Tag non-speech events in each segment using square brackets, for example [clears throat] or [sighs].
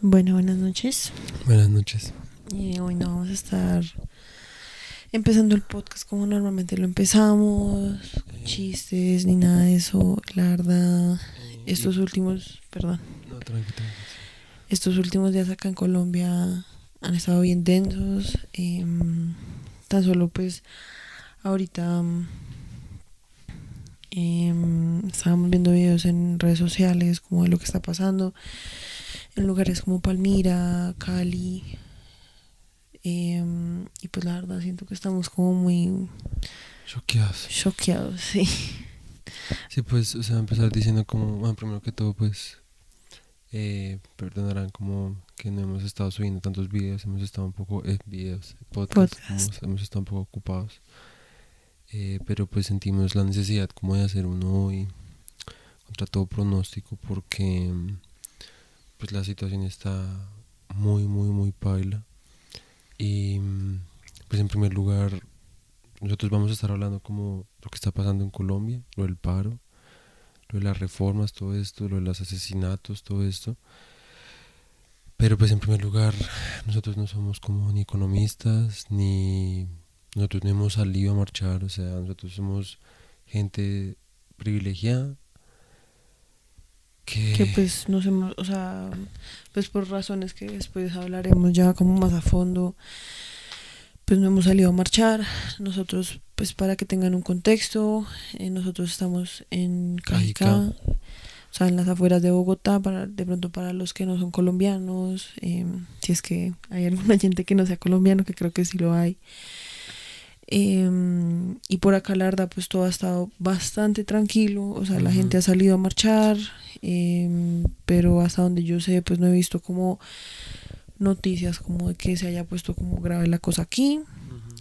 Bueno, buenas noches. Buenas noches. Y hoy no vamos a estar empezando el podcast como normalmente lo empezamos, chistes ni nada de eso. La verdad, estos últimos, perdón, No, tranqui, tranqui. estos últimos días acá en Colombia han estado bien densos. em, tan solo pues ahorita em, em, estábamos viendo videos en redes sociales como de lo que está pasando en lugares como Palmira, Cali. em, y pues la verdad siento que estamos como muy Choqueados. choqueados, sí. Sí, pues, o sea, empezar diciendo como, bueno, primero que todo, pues, eh, perdonarán como que no hemos estado subiendo tantos videos, hemos estado un poco, eh, videos, podcast, Podcast. Hemos, hemos estado un poco ocupados. Eh, pero pues sentimos la necesidad como de hacer uno hoy contra todo pronóstico porque pues la situación está muy muy muy paila y pues en primer lugar nosotros vamos a estar hablando como lo que está pasando en Colombia, lo del paro, lo de las reformas, todo esto, lo de los asesinatos, todo esto. Pero pues en primer lugar, nosotros no somos como ni economistas, ni nosotros no hemos salido a marchar, o sea, nosotros somos gente privilegiada que, que pues nos hemos, o sea, pues por razones que después hablaremos ya como más a fondo, pues no hemos salido a marchar. Nosotros, pues para que tengan un contexto, eh, nosotros estamos en Cajicá, Cajicá. o sea, en las afueras de Bogotá, para de pronto para los que no son colombianos, eh, si es que hay alguna [laughs] gente que no sea colombiano, que creo que sí lo hay. Em, y por acá la verdad pues todo ha estado bastante tranquilo, o sea, la gente ha salido a marchar, em, pero hasta donde yo sé pues no he visto como noticias como de que se haya puesto como grave la cosa aquí.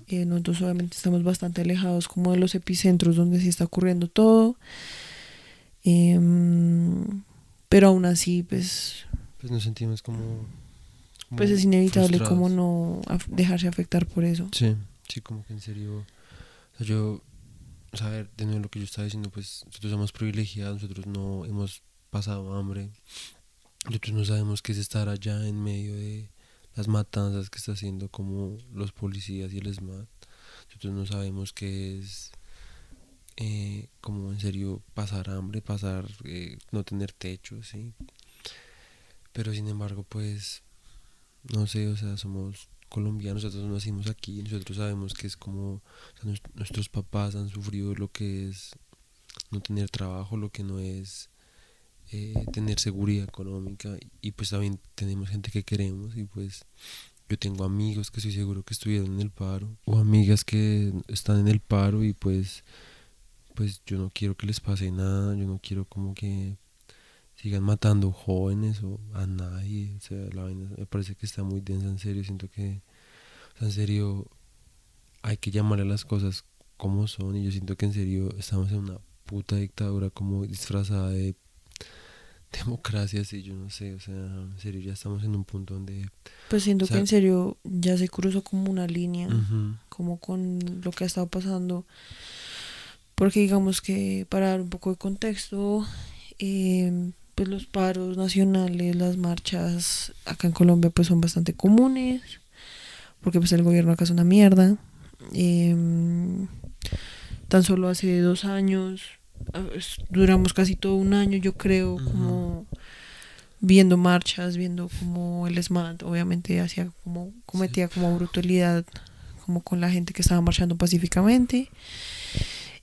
Eh, nosotros obviamente estamos bastante alejados como de los epicentros donde sí está ocurriendo todo. Em, pero aún así pues, pues nos sentimos como, como pues es inevitable frustrados. como no af- dejarse afectar por eso. Sí, sí, como que en serio. O sea, yo, o sea, de nuevo lo que yo estaba diciendo, pues nosotros somos privilegiados, nosotros no hemos pasado hambre, nosotros no sabemos qué es estar allá en medio de las matanzas que está haciendo como los policías y el SMAT. Nosotros no sabemos qué es eh, como en serio pasar hambre, pasar, eh, no tener techo, sí. Pero sin embargo, pues, no sé, o sea, somos colombianos, nosotros nacimos aquí, nosotros sabemos que es como, nuestros papás han sufrido lo que es no tener trabajo, lo que no es eh, tener seguridad económica y pues también tenemos gente que queremos y pues yo tengo amigos que estoy seguro que estuvieron en el paro o amigas que están en el paro y pues pues yo no quiero que les pase nada, yo no quiero como que sigan matando jóvenes o a nadie, o sea, la vaina me parece que está muy densa, en serio, siento que, o sea, en serio, hay que llamarle a las cosas como son, y yo siento que en serio estamos en una puta dictadura como disfrazada de [laughs] democracia, así, yo no sé, o sea, en serio, ya estamos en un punto donde... Pues siento O sea- que en serio ya se cruzó como una línea. Como con lo que ha estado pasando. Porque digamos que para dar un poco de contexto, eh, pues los paros nacionales, las marchas acá en Colombia pues son bastante comunes, porque pues el gobierno acá es una mierda. Em, tan solo hace dos años, ah, duramos casi todo un año yo creo, como viendo marchas, viendo como el SMAT obviamente hacía como, cometía como brutalidad como con la gente que estaba marchando pacíficamente.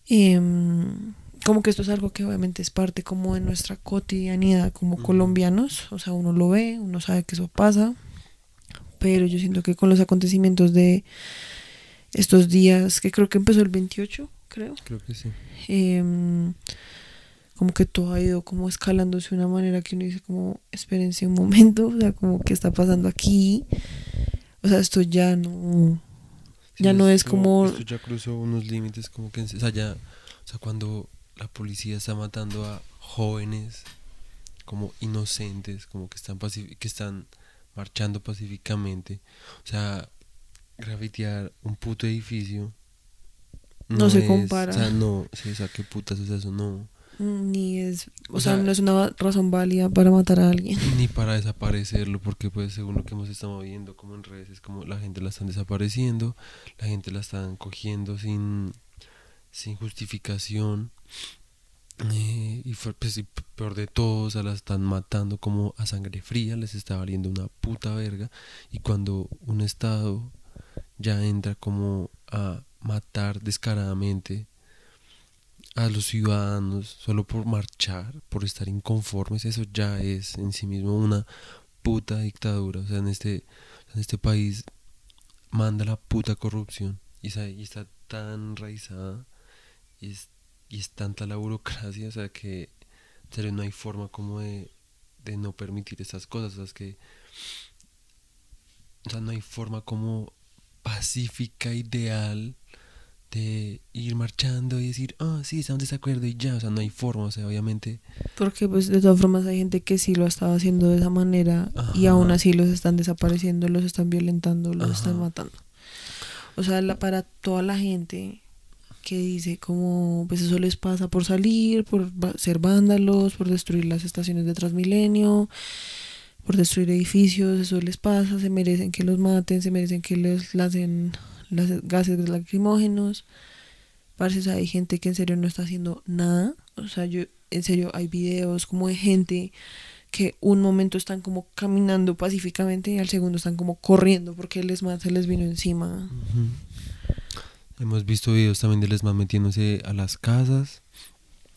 Em, como que esto es algo que obviamente es parte como de nuestra cotidianidad como colombianos, o sea, uno lo ve, uno sabe que eso pasa, pero yo siento que con los acontecimientos de estos días, que creo que empezó el 28, creo, creo que sí. em, como que todo ha ido como escalándose de una manera que uno dice como, espérense un momento, [laughs] o sea, como que está pasando aquí, o sea, esto ya no, Sí, ya no es como... Esto ya cruzó unos límites como que, o sea, ya, o sea, cuando la policía está matando a jóvenes como inocentes, como que están que están marchando pacíficamente, o sea, grafitear un puto edificio No se es- compara. O sea, no, sí, o sea, qué putas, sea, eso no. Ni es, o, O sea, sea- no es una razón válida para matar a alguien. [laughs] ni para desaparecerlo, porque pues según lo que hemos estado viendo como en redes, es como la gente la están desapareciendo, la gente la están cogiendo sin, sin justificación, eh, y fue, pues, y peor de todo, o sea, la están matando como a sangre fría, les está valiendo una puta verga, y cuando un Estado ya entra como a matar descaradamente a los ciudadanos solo por marchar, por estar inconformes, eso ya es en sí mismo una puta dictadura. O sea, en este, en este país manda la puta corrupción y, sa- y está tan enraizada y es, y es tanta la burocracia, o sea, que en serio no hay forma como de, de no permitir estas cosas. O sea, es que o sea, no hay forma como pacífica, ideal de ir marchando y decir, ah, sí, estamos de desacuerdo y ya, o sea, no hay forma, o sea, obviamente, Porque pues de todas formas hay gente que sí lo estaba haciendo de esa manera y Ajá. aún así los están desapareciendo, los están violentando, los están Ajá. matando. O sea, la, para toda la gente que dice como pues eso les pasa por salir, por ser vándalos, por destruir las estaciones de Transmilenio, por destruir edificios, eso les pasa, se merecen que los maten, se merecen que les lancen las gases lacrimógenos. Parce, o hay gente que en serio no está haciendo nada. O sea, yo, en serio, hay videos como de gente que un momento están como caminando pacíficamente y al segundo están como corriendo porque el ESMAD se les vino encima. Hemos visto videos también de lesmas metiéndose a las casas,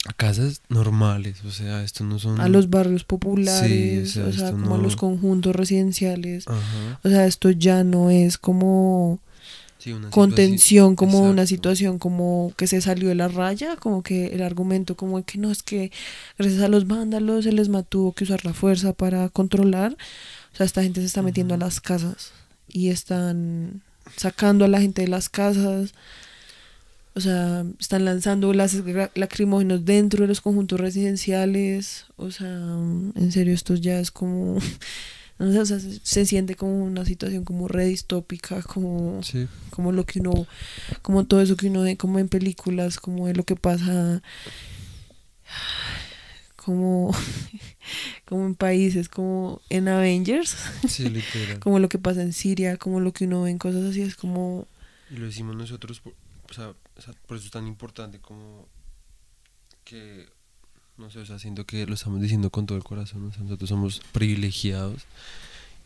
a casas normales, o sea, esto no son... A los barrios populares, sea, o sea, esto como a no- los conjuntos residenciales. Ajá. O sea, esto ya no es como Sí, una contención, como una exacto. situación como que se salió de la raya, como que el argumento como que no es que gracias a los vándalos se les tuvo que usar la fuerza para controlar. O sea, esta gente se está metiendo a las casas y están sacando a la gente de las casas. O sea, están lanzando gases gra- lacrimógenos dentro de los conjuntos residenciales. O sea, en serio, esto ya es como... No [laughs] sé, o sea, se, se siente como una situación como re distópica, como Sí, como lo que uno, como todo eso que uno ve como en películas, como de lo que pasa, como, [laughs] como en países, como en Avengers, sí, literal. [laughs] como lo que pasa en Siria, como lo que uno ve en cosas así, es como, Y lo decimos nosotros, por, o sea, o sea, por eso es tan importante como que, no sé, o sea, siento que lo estamos diciendo con todo el corazón, o sea, nosotros somos privilegiados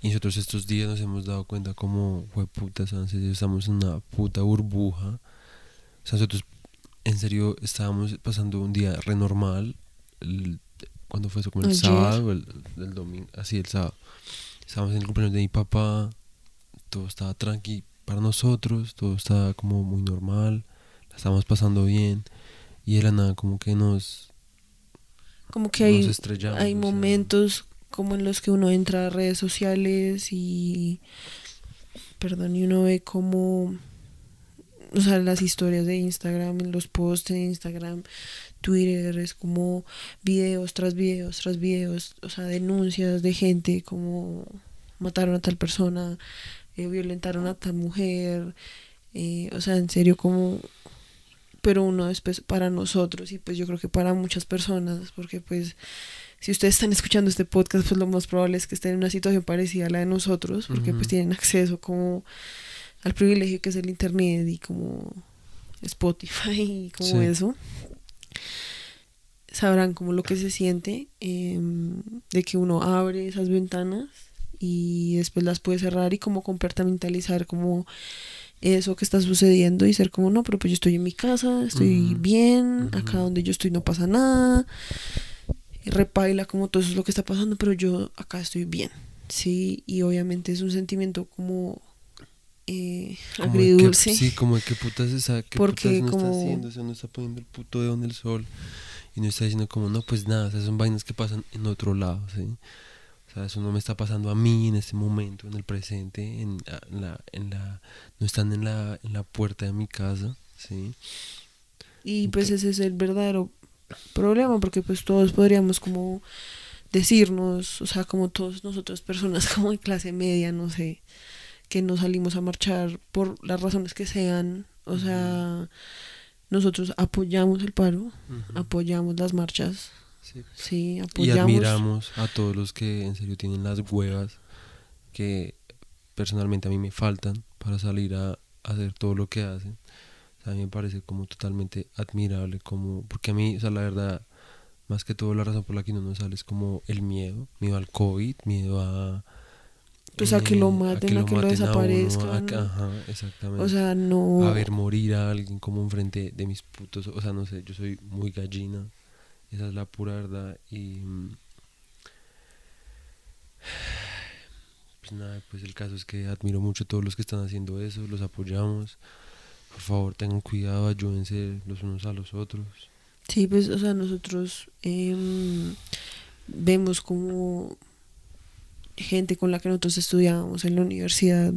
y nosotros estos días nos hemos dado cuenta como, fue puta, estamos en una puta burbuja, o sea, nosotros en serio estábamos pasando un día re normal, el- cuando fue eso, como el Ayer. sábado, el, el domingo, así el sábado, estábamos en el cumpleaños de mi papá, todo estaba tranqui para nosotros, todo estaba como muy normal, la estábamos pasando bien y era nada como que nos, como que nos hay, estrellamos. hay momentos como en los que uno entra a redes sociales y, perdón, y uno ve como, o sea, las historias de Instagram, los posts de Instagram, Twitter, es como videos tras videos tras videos, o sea, denuncias de gente como mataron a tal persona, eh, violentaron a tal mujer, eh, o sea, en serio como pero uno después para nosotros y pues yo creo que para muchas personas porque pues si ustedes están escuchando este podcast pues lo más probable es que estén en una situación parecida a la de nosotros porque pues tienen acceso como al privilegio que es el internet y como Spotify y como Sí. eso sabrán como lo que se siente em, de que uno abre esas ventanas y después las puede cerrar y como compartimentalizar como eso que está sucediendo y ser como no, pero pues yo estoy en mi casa, estoy bien, acá donde yo estoy no pasa nada, y repaila como todo eso es lo que está pasando, pero yo acá estoy bien, sí, y obviamente es un sentimiento como eh, como agridulce. Que, sí, como de qué putas esa, qué Porque putas no como- está haciendo, o sea, no está poniendo el puto dedo en el sol y no está diciendo como, no, pues nada, o sea, son vainas que pasan en otro lado, ¿sí? O sea, eso no me está pasando a mí en este momento, en el presente, en, la, en la, no están en la, en la puerta de mi casa, ¿sí? Y pues ese es el verdadero problema, porque pues todos podríamos como decirnos, o sea, como todos nosotros personas [laughs] como de clase media, no sé, que no salimos a marchar por las razones que sean, o sea, nosotros apoyamos el paro, apoyamos las marchas, Sí. sí, Y apoyamos. admiramos a todos los que en serio tienen las huevas que personalmente a mí me faltan para salir a hacer todo lo que hacen. O sea, a mí me parece como totalmente admirable, como porque a mí, o sea, la verdad, más que todo la razón por la que no sale es como el miedo, miedo al COVID, miedo a... Pues a que lo eh, maten, a que lo a uno, a desaparezcan. que- ajá, exactamente. O sea, no... a ver morir a alguien como enfrente de mis putos, o sea, no sé, yo soy muy gallina, esa es la pura verdad y mm, pues nada, pues el caso es que admiro mucho a todos los que están haciendo eso, los apoyamos, por favor tengan cuidado, ayúdense los unos a los otros. Sí, pues, o sea, nosotros em, vemos como gente con la que nosotros estudiábamos en la universidad,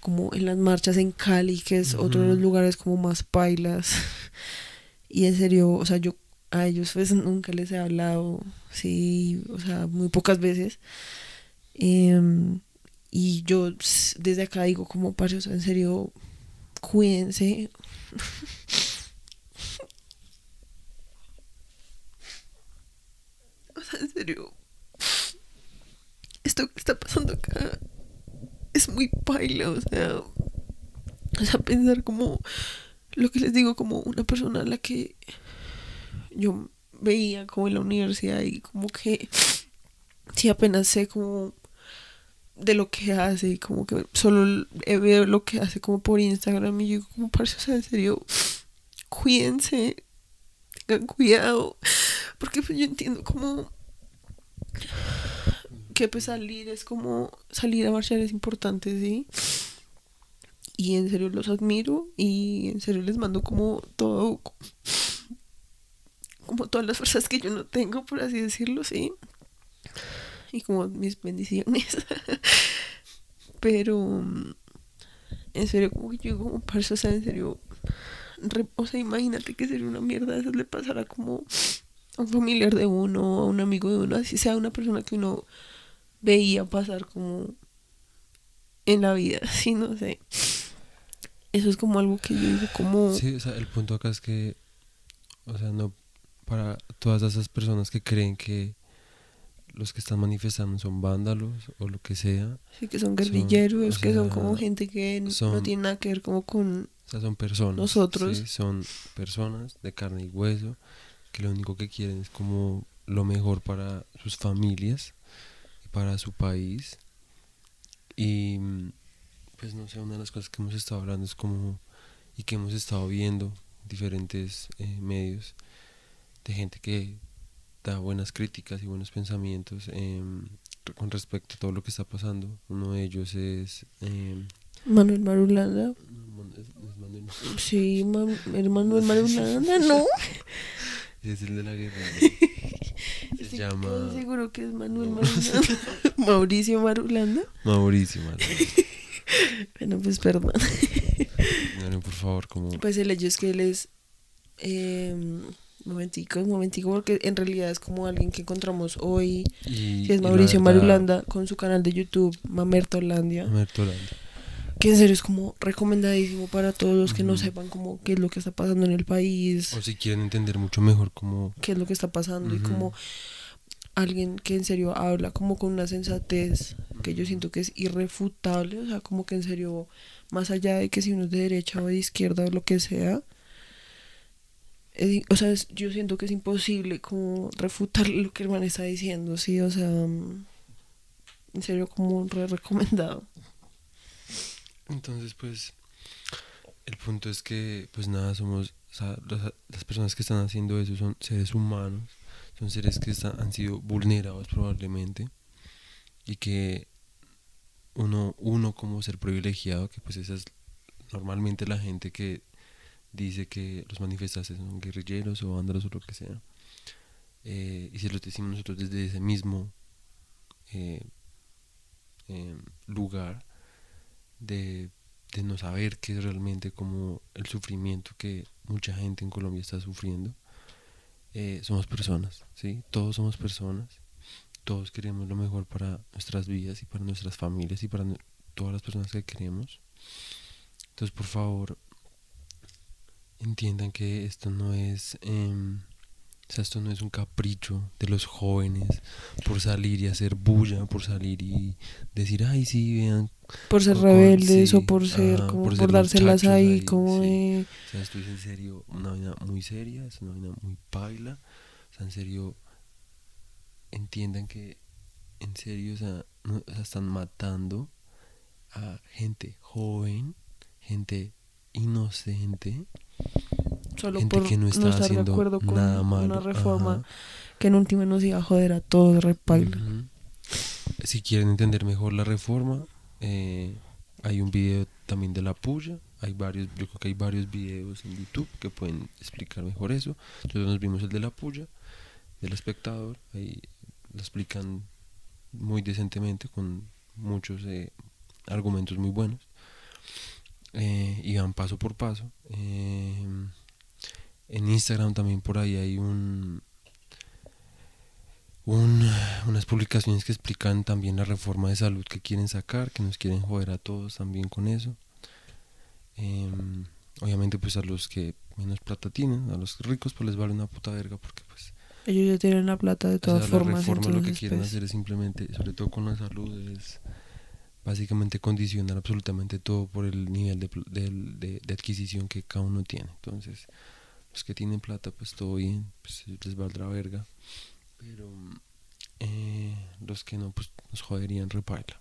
como en las marchas en Cali, que es otro de los lugares como más pailas. [laughs] Y en serio, o sea, yo a ellos pues nunca les he hablado, sí, o sea, muy pocas veces. Em, y yo desde acá digo como, parce, o sea, en serio, cuídense. [laughs] O sea, en serio, esto que está pasando acá es muy paila, o sea, o sea, pensar como lo que les digo, como una persona a la que yo veía como en la universidad y como que sí apenas sé como de lo que hace y como que solo veo lo que hace como por Instagram y yo como parce, o sea, en serio, cuídense, tengan cuidado, porque pues yo entiendo como que pues salir es como salir a marchar es importante, ¿sí? Y en serio los admiro y en serio les mando como todo, como todas las fuerzas que yo no tengo, por así decirlo, ¿sí? Y como mis bendiciones. [laughs] Pero, en serio, como que yo digo, como parce, o sea, en serio, o sea, imagínate que sería una mierda eso le pasara como a un familiar de uno, a un amigo de uno, así sea una persona que uno veía pasar como en la vida, [laughs] sí, no sé. Eso es como algo que yo digo como... Sí, o sea, el punto acá es que, o sea, no, para todas esas personas que creen que los que están manifestando son vándalos o lo que sea, Sí, que son Son, guerrilleros, o que son como gente que no son- tiene nada que ver como con... O sea, son personas. Nosotros. ¿sí? Son personas de carne y hueso que lo único que quieren es como lo mejor para sus familias para su país. Y pues no sé, una de las cosas que hemos estado hablando es como y que hemos estado viendo en diferentes eh, medios de gente que da buenas críticas y buenos pensamientos em, con respecto a todo lo que está pasando. Uno de ellos es... em, Manuel Marulanda. Sí, Ma- el Manuel [laughs] Marulanda, ¿no? [laughs] Es el de la guerra. [laughs] Se llama seguro que es Manuel No. Marulanda. [laughs] Mauricio Marulanda. Mauricio, mano. [laughs] Bueno, pues perdón. Díganle, por favor, como. Pues el hecho es que él es... Eh, momentico, momentico, porque en realidad es como alguien que encontramos hoy. Y, Que es Mauricio verdad, Marulanda con su canal de YouTube, Mamerta Holandia. Mamerto Holanda. Que en serio es como recomendadísimo para todos los que no sepan como qué es lo que está pasando en el país. O si quieren entender mucho mejor como. qué es lo que está pasando y Ujú. Alguien que en serio habla como con una sensatez que yo siento que es irrefutable, o sea, como que en serio, más allá de que si uno es de derecha o de izquierda o lo que sea, o sea, yo siento que es imposible como refutar [laughs] lo que el man está diciendo, sí, o sea, mm, en serio como re recomendado. Entonces, pues. El punto es que, pues nada, somos. o sea, los- las personas que están haciendo eso son seres humanos. Son seres que han sido vulnerados probablemente. Y que uno, uno como ser privilegiado, que pues esa es normalmente la gente que dice que los manifestantes son guerrilleros o vándalos o lo que sea. Eh, y si lo decimos nosotros desde ese mismo eh, em, lugar de, de no saber qué es realmente como el sufrimiento que mucha gente en Colombia está sufriendo, eh, somos personas, ¿sí? Todos somos personas, todos queremos lo mejor para nuestras vidas y para nuestras familias y para todas las personas que queremos. Entonces, por favor, entiendan que esto no es, em, o sea, esto no es un capricho de los jóvenes por salir y hacer bulla, por salir y decir, ay, sí, vean. Por ser rebeldes o por ser, como por por, ser dárselas ahí, ahí, como sí. de... O sea, esto es en serio una vaina muy seria, es una vaina muy paila. O sea, en serio, entiendan que, en serio, o sea, no- o sea, están matando a gente joven, gente inocente, Solo gente por que no no, estar de acuerdo con nada malo. una reforma ajá. que en última nos iba a joder a todos, repaila. Si quieren entender mejor la reforma, eh, hay un video también de la puya. Hay varios, yo creo que hay varios videos en YouTube que pueden explicar mejor eso. Nosotros nos vimos el de la puya, del espectador. Ahí lo explican muy decentemente con muchos eh, argumentos muy buenos. Eh, y van paso por paso. Eh, en Instagram también por ahí hay un, un- unas publicaciones que explican también la reforma de salud que quieren sacar, que nos quieren joder a todos también con eso. Em, obviamente pues a los que menos plata tienen, a los ricos pues les vale una puta verga porque pues Ellos ya tienen la plata de o sea, todas la formas. reforma lo que quieren pues, hacer es simplemente, sobre todo con la salud, es básicamente condicionar absolutamente todo por el nivel de- de adquisición que cada uno tiene. Entonces, los que tienen plata, pues todo bien, pues les valdrá verga. Pero eh, los que no, pues nos joderían repaila.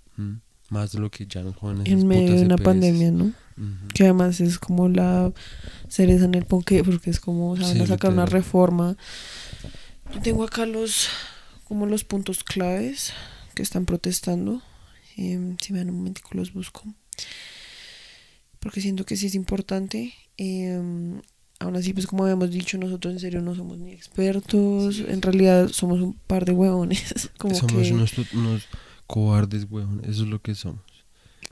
Más de lo que ya nos joden esas en medio de una EPS. pandemia, ¿no? Que además es como la cereza en el ponque, porque es como, o sea, van a sacar una reforma. Yo tengo acá los, como los puntos claves que están protestando. Em, si me dan un momentico los busco. Porque siento que sí es importante. Em, aún así, pues como habíamos dicho, nosotros en serio no somos ni expertos. En realidad somos un par de huevones. [laughs] como somos que, unos, unos cobardes, weón. Eso es lo que somos.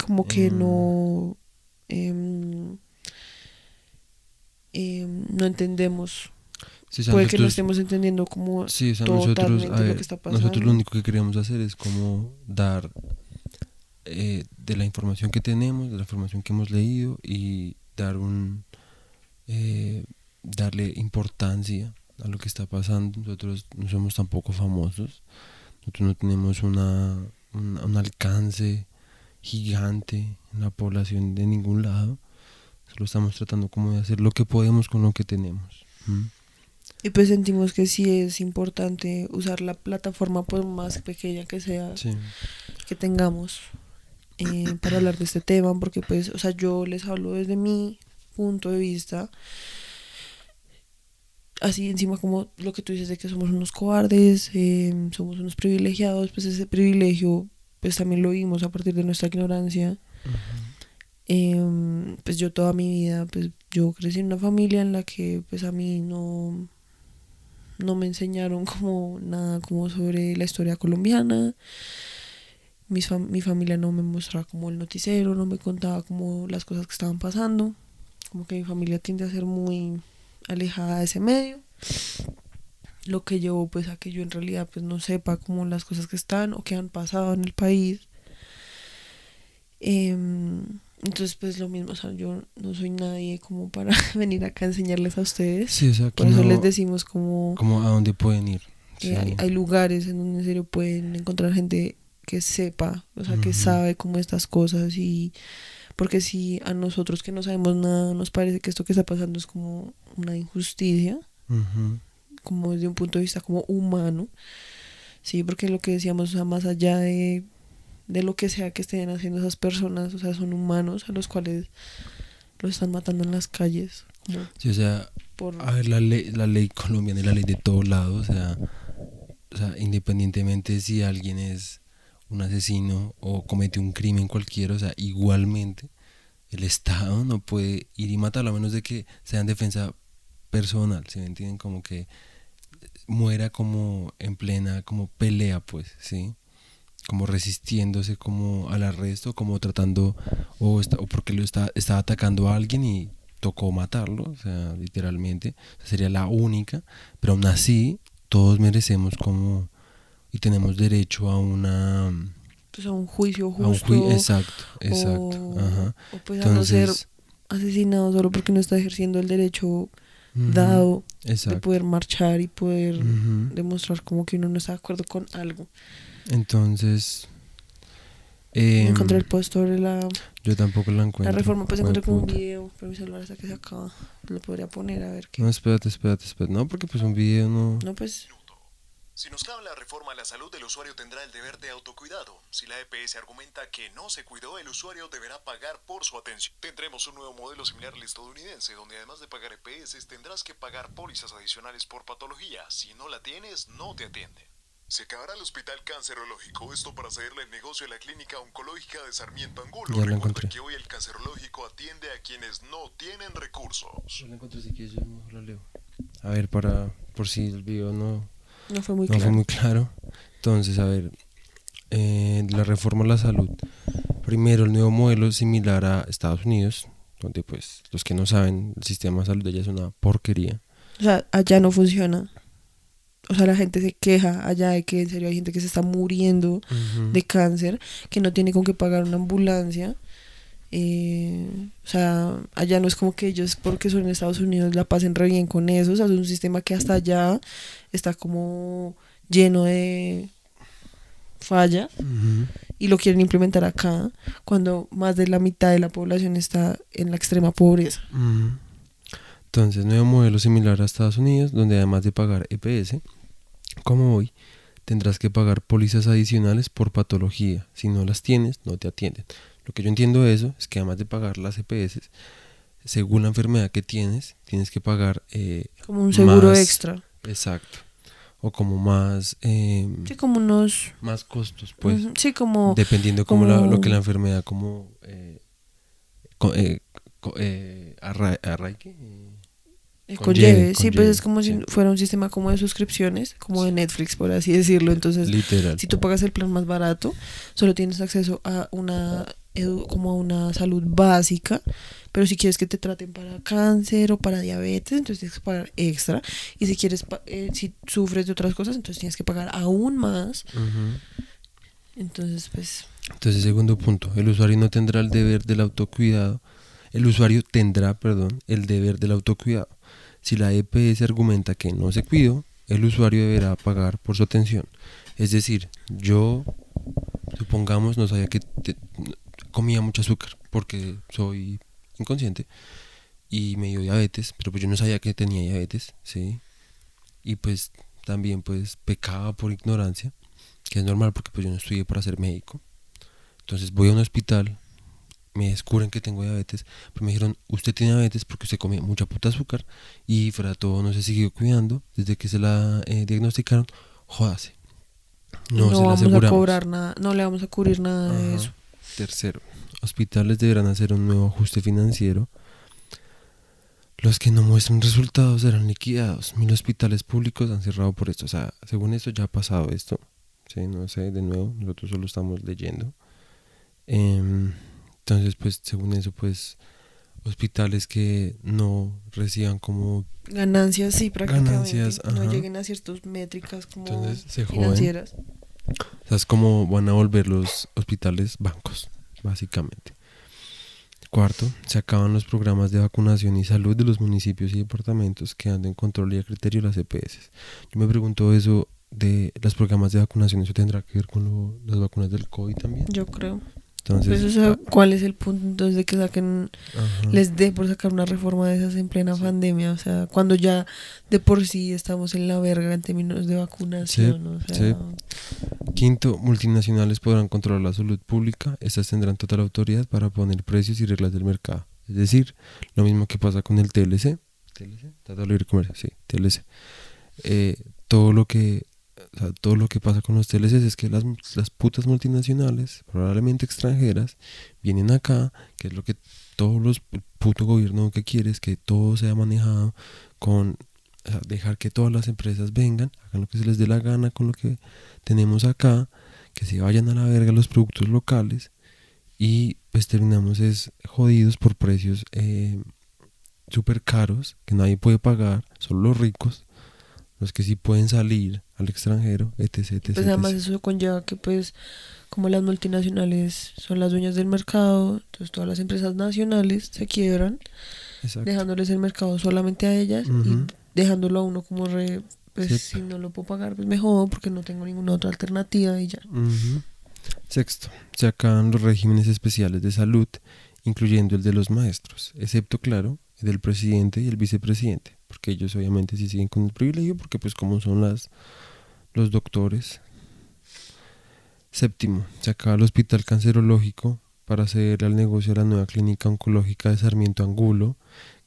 como que Em. no em, em, no entendemos Sí, o sea, puede que no nosotros- estemos entendiendo como Sí, o sea, nosotros, a lo ver, que está nosotros pasando. lo único que queremos hacer es como dar eh, de la información que tenemos, de la información que hemos leído y dar un eh, darle importancia a lo que está pasando. Nosotros no somos tampoco famosos, nosotros no tenemos una, un, un alcance gigante en la población de ningún lado. Solo estamos tratando como de hacer lo que podemos con lo que tenemos. y pues sentimos que sí es importante usar la plataforma por más pequeña que sea Sí. que tengamos eh, para hablar de este tema porque pues o sea yo les hablo desde mi punto de vista así encima como lo que tú dices de que somos unos cobardes eh, somos unos privilegiados pues ese privilegio pues también lo vimos a partir de nuestra ignorancia Em, pues yo toda mi vida, pues yo crecí en una familia en la que pues a mí no, no me enseñaron como nada como sobre la historia colombiana. Mis fam- mi familia no me mostraba como el noticiero, no me contaba como las cosas que estaban pasando. Como que mi familia tiende a ser muy alejada de ese medio. Lo que llevó pues a que yo en realidad pues no sepa como las cosas que están o que han pasado en el país. Em, entonces, pues lo mismo, o sea, yo no soy nadie como para [laughs] venir acá a enseñarles a ustedes. Sí, o sea, que Por eso no- les decimos como como a dónde pueden ir. que Sí. hay, hay lugares en donde en serio pueden encontrar gente que sepa, o sea, que Ujú. sabe como estas cosas y porque si a nosotros que no sabemos nada nos parece que esto que está pasando es como una injusticia, Ujú. como desde un punto de vista como humano, sí, porque lo que decíamos, o sea, más allá de, de lo que sea que estén haciendo esas personas, o sea, son humanos a los cuales los están matando en las calles, como Sí, o sea, por... a ver, la ley, la ley colombiana y la ley de todos lados, o sea, o sea, independientemente si alguien es un asesino o comete un crimen cualquiera, o sea, igualmente el Estado no puede ir y matarlo a menos de que sea en defensa personal, ¿se me entienden? Como que muera como en plena como pelea, pues, ¿sí? Como resistiéndose como al arresto, como tratando, o, está, o porque lo está, está atacando a alguien y tocó matarlo, o sea, literalmente, sería la única, pero aún así todos merecemos como y tenemos derecho a una pues a un juicio a un justo exacto, exacto, o, ajá. o pues a no ser asesinado solo porque no está ejerciendo el derecho dado de poder marchar y poder demostrar como que uno no está de acuerdo con algo. Entonces, em, encontré el post sobre la, yo tampoco la encuentro. la reforma, pues encontré como un video, pero mi celular hasta que se acaba. Lo podría poner a ver qué. No, espérate, espérate, espérate. No, porque pues un video no... No, pues Si nos cabe la reforma a la salud, el usuario tendrá el deber de autocuidado. Si la EPS argumenta que no se cuidó, el usuario deberá pagar por su atención. Tendremos un nuevo modelo similar al estadounidense, donde además de pagar EPS, tendrás que pagar pólizas adicionales por patología. Si no la tienes, no te atiende. Se acabará el hospital cancerológico, esto para hacerle el negocio a la clínica oncológica de Sarmiento Angulo. Ya lo Recuerda encontré. que hoy el cancerológico atiende a quienes no tienen recursos. Yo la encontré, si quieres, yo la leo. A ver, para... Por si el video no... no fue muy no fue claro. muy claro. Entonces, a ver, eh, la reforma a la salud. Primero, el nuevo modelo es similar a Estados Unidos, donde pues los que no saben, el sistema de salud de allá es una porquería. O sea, allá no funciona. O sea, la gente se queja allá de que en serio hay gente que se está muriendo de cáncer, que no tiene con qué pagar una ambulancia. Eh, o sea, allá no es como que ellos, porque son en Estados Unidos, la pasen re bien con eso. O sea, es un sistema que hasta allá está como lleno de falla Ujú. y lo quieren implementar acá, cuando más de la mitad de la población está en la extrema pobreza. Entonces, nuevo modelo similar a Estados Unidos, donde además de pagar EPS, como hoy, tendrás que pagar pólizas adicionales por patología. Si no las tienes, no te atienden. Lo que yo entiendo de eso es que además de pagar las EPS, según la enfermedad que tienes, tienes que pagar eh, Como un seguro Más- extra. exacto. O como más, eh, Sí, como unos... más costos, pues. sí, como... Dependiendo como la- lo que la enfermedad como eh, co- eh, eh, arra- arraigue, eh, Conlleve, conlleve, sí, pues es como sí. si fuera un sistema como de suscripciones, como de Netflix, por así decirlo. Entonces, literal. si tú pagas el plan más barato, solo tienes acceso a una como a una salud básica, pero si quieres que te traten para cáncer o para diabetes, entonces tienes que pagar extra. Y si quieres, eh, si sufres de otras cosas, entonces tienes que pagar aún más. Entonces, pues, Entonces, segundo punto, el usuario no tendrá el deber del autocuidado. El usuario tendrá, perdón, el deber del autocuidado. Si la EPS argumenta que no se cuidó, el usuario deberá pagar por su atención. Es decir, yo, supongamos, no sabía que te- comía mucho azúcar porque soy inconsciente y me dio diabetes, pero pues yo no sabía que tenía diabetes, ¿sí? Y pues también pues pecaba por ignorancia, que es normal porque pues yo no estudié para ser médico. Entonces voy a un hospital, me descubren que tengo diabetes, pero me dijeron, usted tiene diabetes porque usted come mucha puta azúcar y fuera de todo no se siguió cuidando desde que se la eh, diagnosticaron, jódase. No, no, se la vamos a cobrar nada, no le vamos a cubrir nada de eso. Tercero, hospitales deberán hacer un nuevo ajuste financiero. Los que no muestran resultados serán liquidados. Mil hospitales públicos han cerrado por esto. O sea, según esto ya ha pasado esto. Sí, no sé, de nuevo, nosotros solo estamos leyendo. Em, entonces, pues, según eso, pues, hospitales que no reciban como... Ganancias, sí, prácticamente. Ganancias, no ajá. lleguen a ciertas métricas como Entonces, se financieras. O sea, es como van a volver los hospitales bancos, básicamente. Cuarto, se acaban los programas de vacunación y salud de los municipios y departamentos quedando en control y a criterio de las EPS. Yo me pregunto eso de los programas de vacunación, ¿eso tendrá que ver con lo- las vacunas del COVID también? Yo creo. Entonces, Pues, o sea, ¿cuál es el punto entonces de que saquen, ajá. les dé por sacar una reforma de esas en plena pandemia? O sea, cuando ya de por sí estamos en la verga en términos de vacunación. o sea, sí. Quinto, multinacionales podrán controlar la salud pública. Estas tendrán total autoridad para poner precios y reglas del mercado. Es decir, lo mismo que pasa con el TLC. ¿TLC? Tratado de Libre Comercio, sí, TLC. Eh, todo lo que o sea, todo lo que pasa con los TLCs es que las, las putas multinacionales, probablemente extranjeras, vienen acá, que es lo que todos los el puto gobierno que quiere es que todo sea manejado con dejar que todas las empresas vengan, hagan lo que se les dé la gana con lo que tenemos acá, que se vayan a la verga los productos locales y pues terminamos es jodidos por precios eh, súper caros que nadie puede pagar, solo los ricos, los que sí pueden salir al extranjero, etc. etc, Pues además etc. eso conlleva que pues como las multinacionales son las dueñas del mercado, entonces todas las empresas nacionales se quiebran, Exacto. dejándoles el mercado solamente a ellas Ujú. y dejándolo a uno como re, pues si no lo puedo pagar pues me jodo porque no tengo ninguna otra alternativa y ya. Ujú. Sexto, se acaban los regímenes especiales de salud, incluyendo el de los maestros, excepto, claro, el del presidente y el vicepresidente, porque ellos obviamente sí siguen con el privilegio, porque pues como son las los doctores. Séptimo, se acaba el hospital cancerológico para acceder al negocio de la nueva clínica oncológica de Sarmiento Angulo,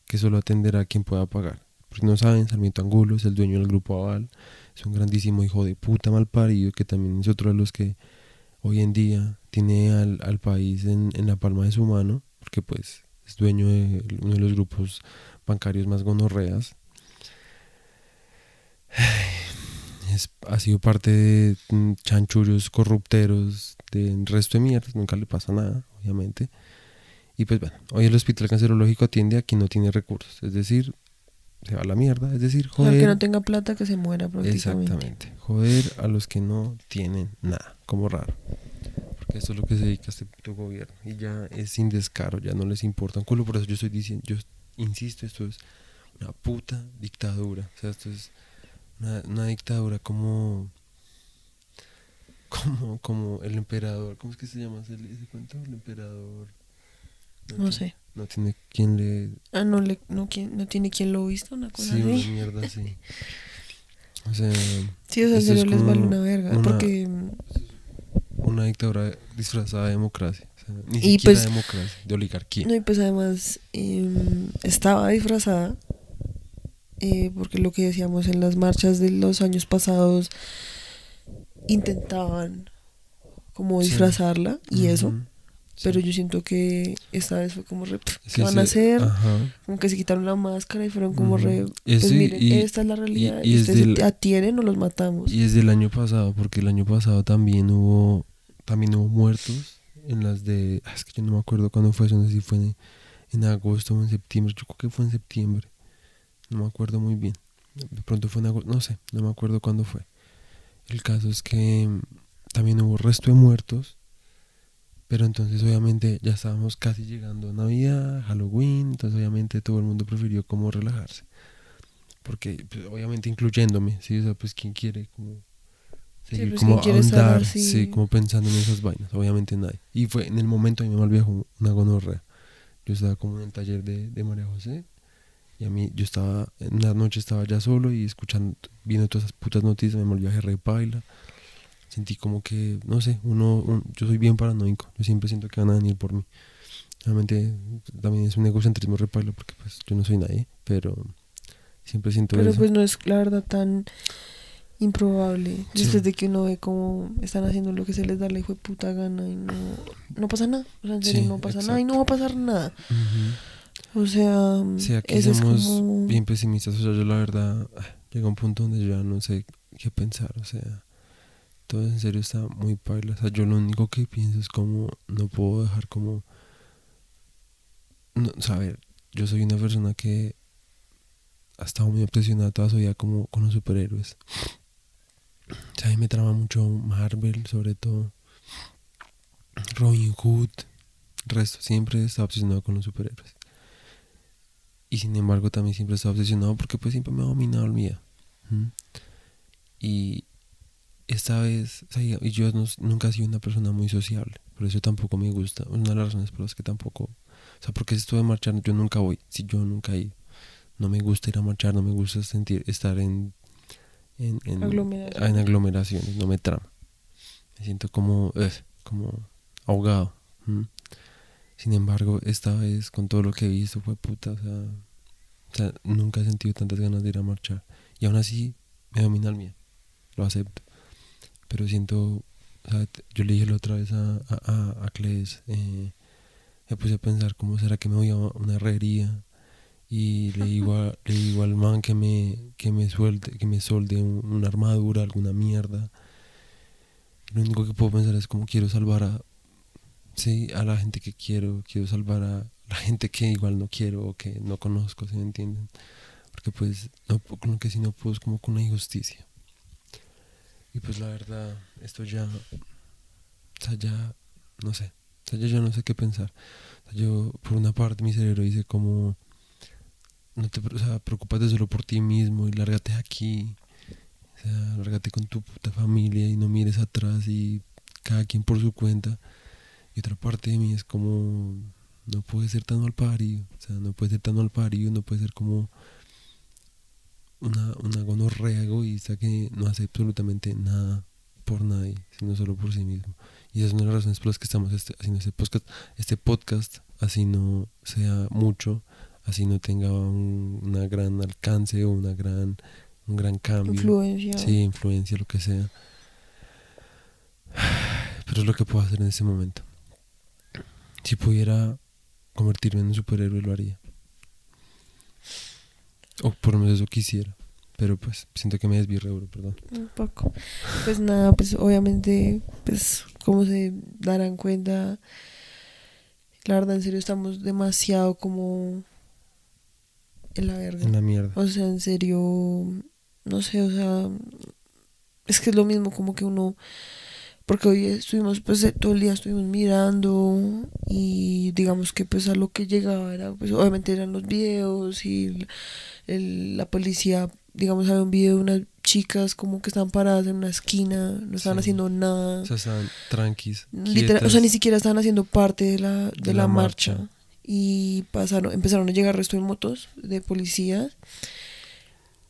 que solo atenderá a quien pueda pagar. Por si no saben, Sarmiento Angulo es el dueño del grupo Aval, es un grandísimo hijo de puta mal parido que también es otro de los que hoy en día tiene al, al país en, en la palma de su mano, porque pues es dueño de uno de los grupos bancarios más gonorreas. Es, ha sido parte de mm, chanchullos corrupteros del resto de mierdas, nunca le pasa nada, obviamente. Y pues bueno, hoy el hospital cancerológico atiende a quien no tiene recursos, es decir, se va a la mierda, es decir, joder. que no tenga plata que se muera prácticamente. Exactamente. Joder a los que no tienen nada, como raro. Porque eso es lo que se dedica este puto gobierno. Y ya es sin descaro, ya no les importa un culo. Por eso yo estoy diciendo, yo insisto, esto es una puta dictadura. O sea, esto es una, una dictadura como. Como, como el emperador. ¿Cómo es que se llama ese, ese cuento? El emperador. No tiene- sé. No tiene quien le Ah, no, le, no, ¿quién- no tiene quien lo visto, una cosa Sí, una así. mierda así. [laughs] O sea, Sí, o sea, serio les vale una verga. una- Porque una dictadura disfrazada de democracia. O sea, ni Y siquiera pues- democracia, de oligarquía. No, y pues además em, estaba disfrazada, eh, porque lo que decíamos en las marchas de los años pasados, intentaban como Sí. disfrazarla y eso, pero sí. yo siento que esta vez fue como re, pff, Es ¿qué que van a hacer? Ajá. Como que se quitaron la máscara y fueron como Ujú. re, pues miren, y- esta es la realidad, y y, es ustedes del- se atienen o los matamos. Y es del año pasado, porque el año pasado también hubo también hubo muertos en las de... ah, Es que yo no me acuerdo cuándo fue eso, no sé si fue en, en agosto o en septiembre. Yo creo que fue en septiembre. No me acuerdo muy bien. De pronto fue en agosto, no sé, no me acuerdo cuándo fue. El caso es que mm, también hubo resto de muertos. Pero entonces obviamente ya estábamos casi llegando a Navidad, Halloween, entonces obviamente todo el mundo prefirió como relajarse. Porque pues, obviamente incluyéndome, sí, o sea, pues quién quiere como seguir pues, como ¿quién quiere estar ahondar, así? sí, como pensando en esas vainas, obviamente nadie. Y fue en el momento a mí me volvió una gonorrea. Yo estaba como en el taller de, de María José y a mí yo estaba, en una noche estaba ya solo y escuchando, viendo todas esas putas noticias me volvió a re paila. Sentí como que, no sé, uno, un- yo soy bien paranoico, yo siempre siento que van a venir por mí. Realmente también es un egocentrismo repaila porque pues yo no soy nadie, pero siempre siento Pero eso. pues no es la verdad tan improbable. Sí. Después de que uno ve cómo están haciendo lo que se les da la hijo de puta gana y no, no pasa nada. O sea, en serio Sí, no pasa nada y no va a pasar nada. Ujú. O sea, Sí, aquí somos como... bien pesimistas. O sea, yo la verdad ah, llega un punto donde yo ya no sé qué pensar. O sea, todo en serio está muy paila. O sea, yo lo único que pienso es como no puedo dejar como. No, o sea, a ver, yo soy una persona que ha estado muy obsesionada toda su vida como con los superhéroes. O sea, a mí me trama mucho Marvel, sobre todo. Robin Hood. Resto, siempre he estado obsesionado con los superhéroes. Y sin embargo también siempre he estado obsesionado porque pues siempre me ha dominado el miedo. ¿m? Y esta vez, o sea, y yo no- nunca he sido una persona muy sociable, por eso tampoco me gusta. Una de las razones por las que tampoco, o sea, porque esto de marchar yo nunca voy, si yo nunca he ido. No me gusta ir a marchar, no me gusta sentir, estar en, en, en, Aglomeraciones. en aglomeraciones, no me trama. Me siento como, ugh, como ahogado. Sin embargo, esta vez con todo lo que he visto fue puta, o sea, o sea, nunca he sentido tantas ganas de ir a marchar. Y aún así me domina el miedo, lo acepto. Pero siento, o sea, yo le dije la otra vez a, a, a, a Cles, eh, me puse a pensar cómo será que me voy a una herrería y le digo, a- [laughs] le digo al man que me, que me suelte, que me solde un- una armadura, alguna mierda. Lo único que puedo pensar es cómo quiero salvar a, sí, a la gente que quiero, quiero salvar a la gente que igual no quiero o que no conozco, ¿se me entienden? porque pues no, con lo que sí no puedo es como con la injusticia. Y pues la verdad, esto ya, o sea, ya, no sé, o sea, yo ya no sé qué pensar. O sea, yo, por una parte, mi cerebro dice como, no te o sea, preocupate solo por ti mismo y lárgate aquí. O sea, lárgate con tu puta familia y no mires atrás y cada quien por su cuenta. Y otra parte de mí es como, no puede ser tan mal parido. O sea, no puede ser tan mal parido, no puede ser como una, una gonorrea egoísta que no hace absolutamente nada por nadie, sino solo por sí mismo. Y esa es una de las razones por las que estamos este, haciendo este podcast, este podcast, así no sea mucho, así no tenga un una gran alcance o una gran, un gran cambio. Influencia. Sí, influencia, lo que sea. [sighs] Pero es lo que puedo hacer en ese momento. Si pudiera convertirme en un superhéroe, lo haría. O por lo menos eso quisiera. Pero pues siento que me desvirreo, perdón. Un poco. Pues nada, pues obviamente, pues como se darán cuenta, la verdad en serio estamos demasiado como en la verga. En la mierda. O sea, en serio, no sé, o sea, es que es lo mismo como que uno, porque hoy estuvimos, pues eh, todo el día estuvimos mirando y digamos que pues a lo que llegaba era, pues obviamente eran los videos y el- la policía, digamos, había un video de unas chicas como que estaban paradas en una esquina, no estaban Sí. haciendo nada. O sea, estaban tranquis. Literal, o sea, ni siquiera estaban haciendo parte de la, de De la, la marcha. marcha. Y pasaron, empezaron a llegar resto de motos de policías.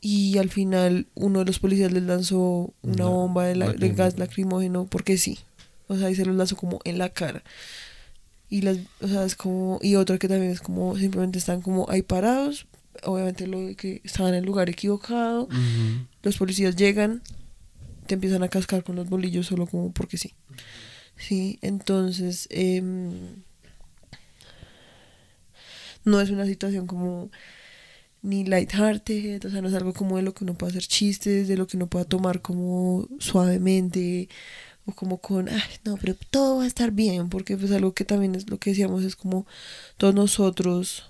Y al final uno de los policías les lanzó una bomba de, la- de lacrimógena. gas lacrimógeno porque sí. O sea, y se los lanzó como en la cara. Y las, o sea, es como, y otra que también es como, simplemente están como ahí parados. Obviamente lo que estaban en el lugar equivocado. Los policías llegan, te empiezan a cascar con los bolillos solo como porque sí. Sí, entonces em, no es una situación como ni lighthearted, o sea, no es algo como de lo que uno pueda hacer chistes, de lo que uno pueda tomar como suavemente o como con, ay, no, pero todo va a estar bien, porque pues algo que también es lo que decíamos es como todos nosotros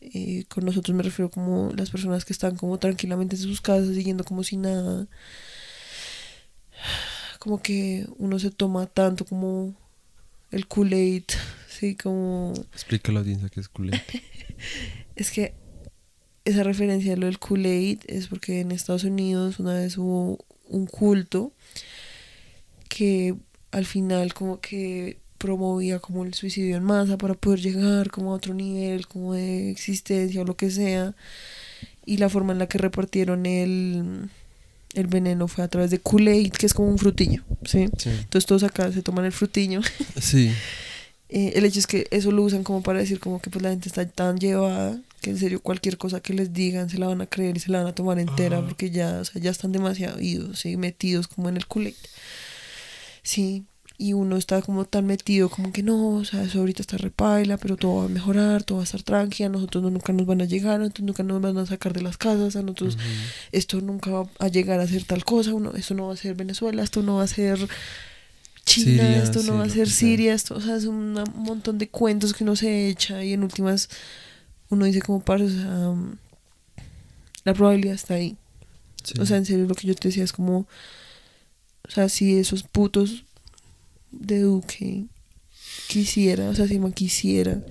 eh, con nosotros me refiero como las personas que están como tranquilamente en sus casas siguiendo como si nada como que uno se toma tanto como el Kool-Aid sí como Explica a la audiencia que es culé. [laughs] es que esa referencia a lo del Kool-Aid es porque en Estados Unidos una vez hubo un culto que al final como que promovía como el suicidio en masa para poder llegar como a otro nivel como de existencia o lo que sea y la forma en la que repartieron el, el veneno fue a través de Kool-Aid que es como un frutillo ¿sí? Sí. entonces todos acá se toman el frutillo Sí. [laughs] eh, el hecho es que eso lo usan como para decir como que pues la gente está tan llevada que en serio cualquier cosa que les digan se la van a creer y se la van a tomar entera Ajá. porque ya, o sea, ya están demasiado idos, ¿sí? metidos como en el culé. Sí, y uno está como tan metido como que no, o sea, eso ahorita está repaila, pero todo va a mejorar, todo va a estar tranquila, nosotros no- nunca nos van a llegar, nosotros nunca nos van a sacar de las casas, a nosotros esto nunca va a llegar a ser tal cosa, uno, esto no va a ser Venezuela, esto no va a ser China, Siria, esto no va a ser. Siria, esto, o sea, es un montón de cuentos que uno se echa y en últimas uno dice como parce, o sea, um, la probabilidad está ahí. Sí. O sea, en serio lo que yo te decía es como, o sea, si esos putos de Duque quisiera, o sea, si man quisiera,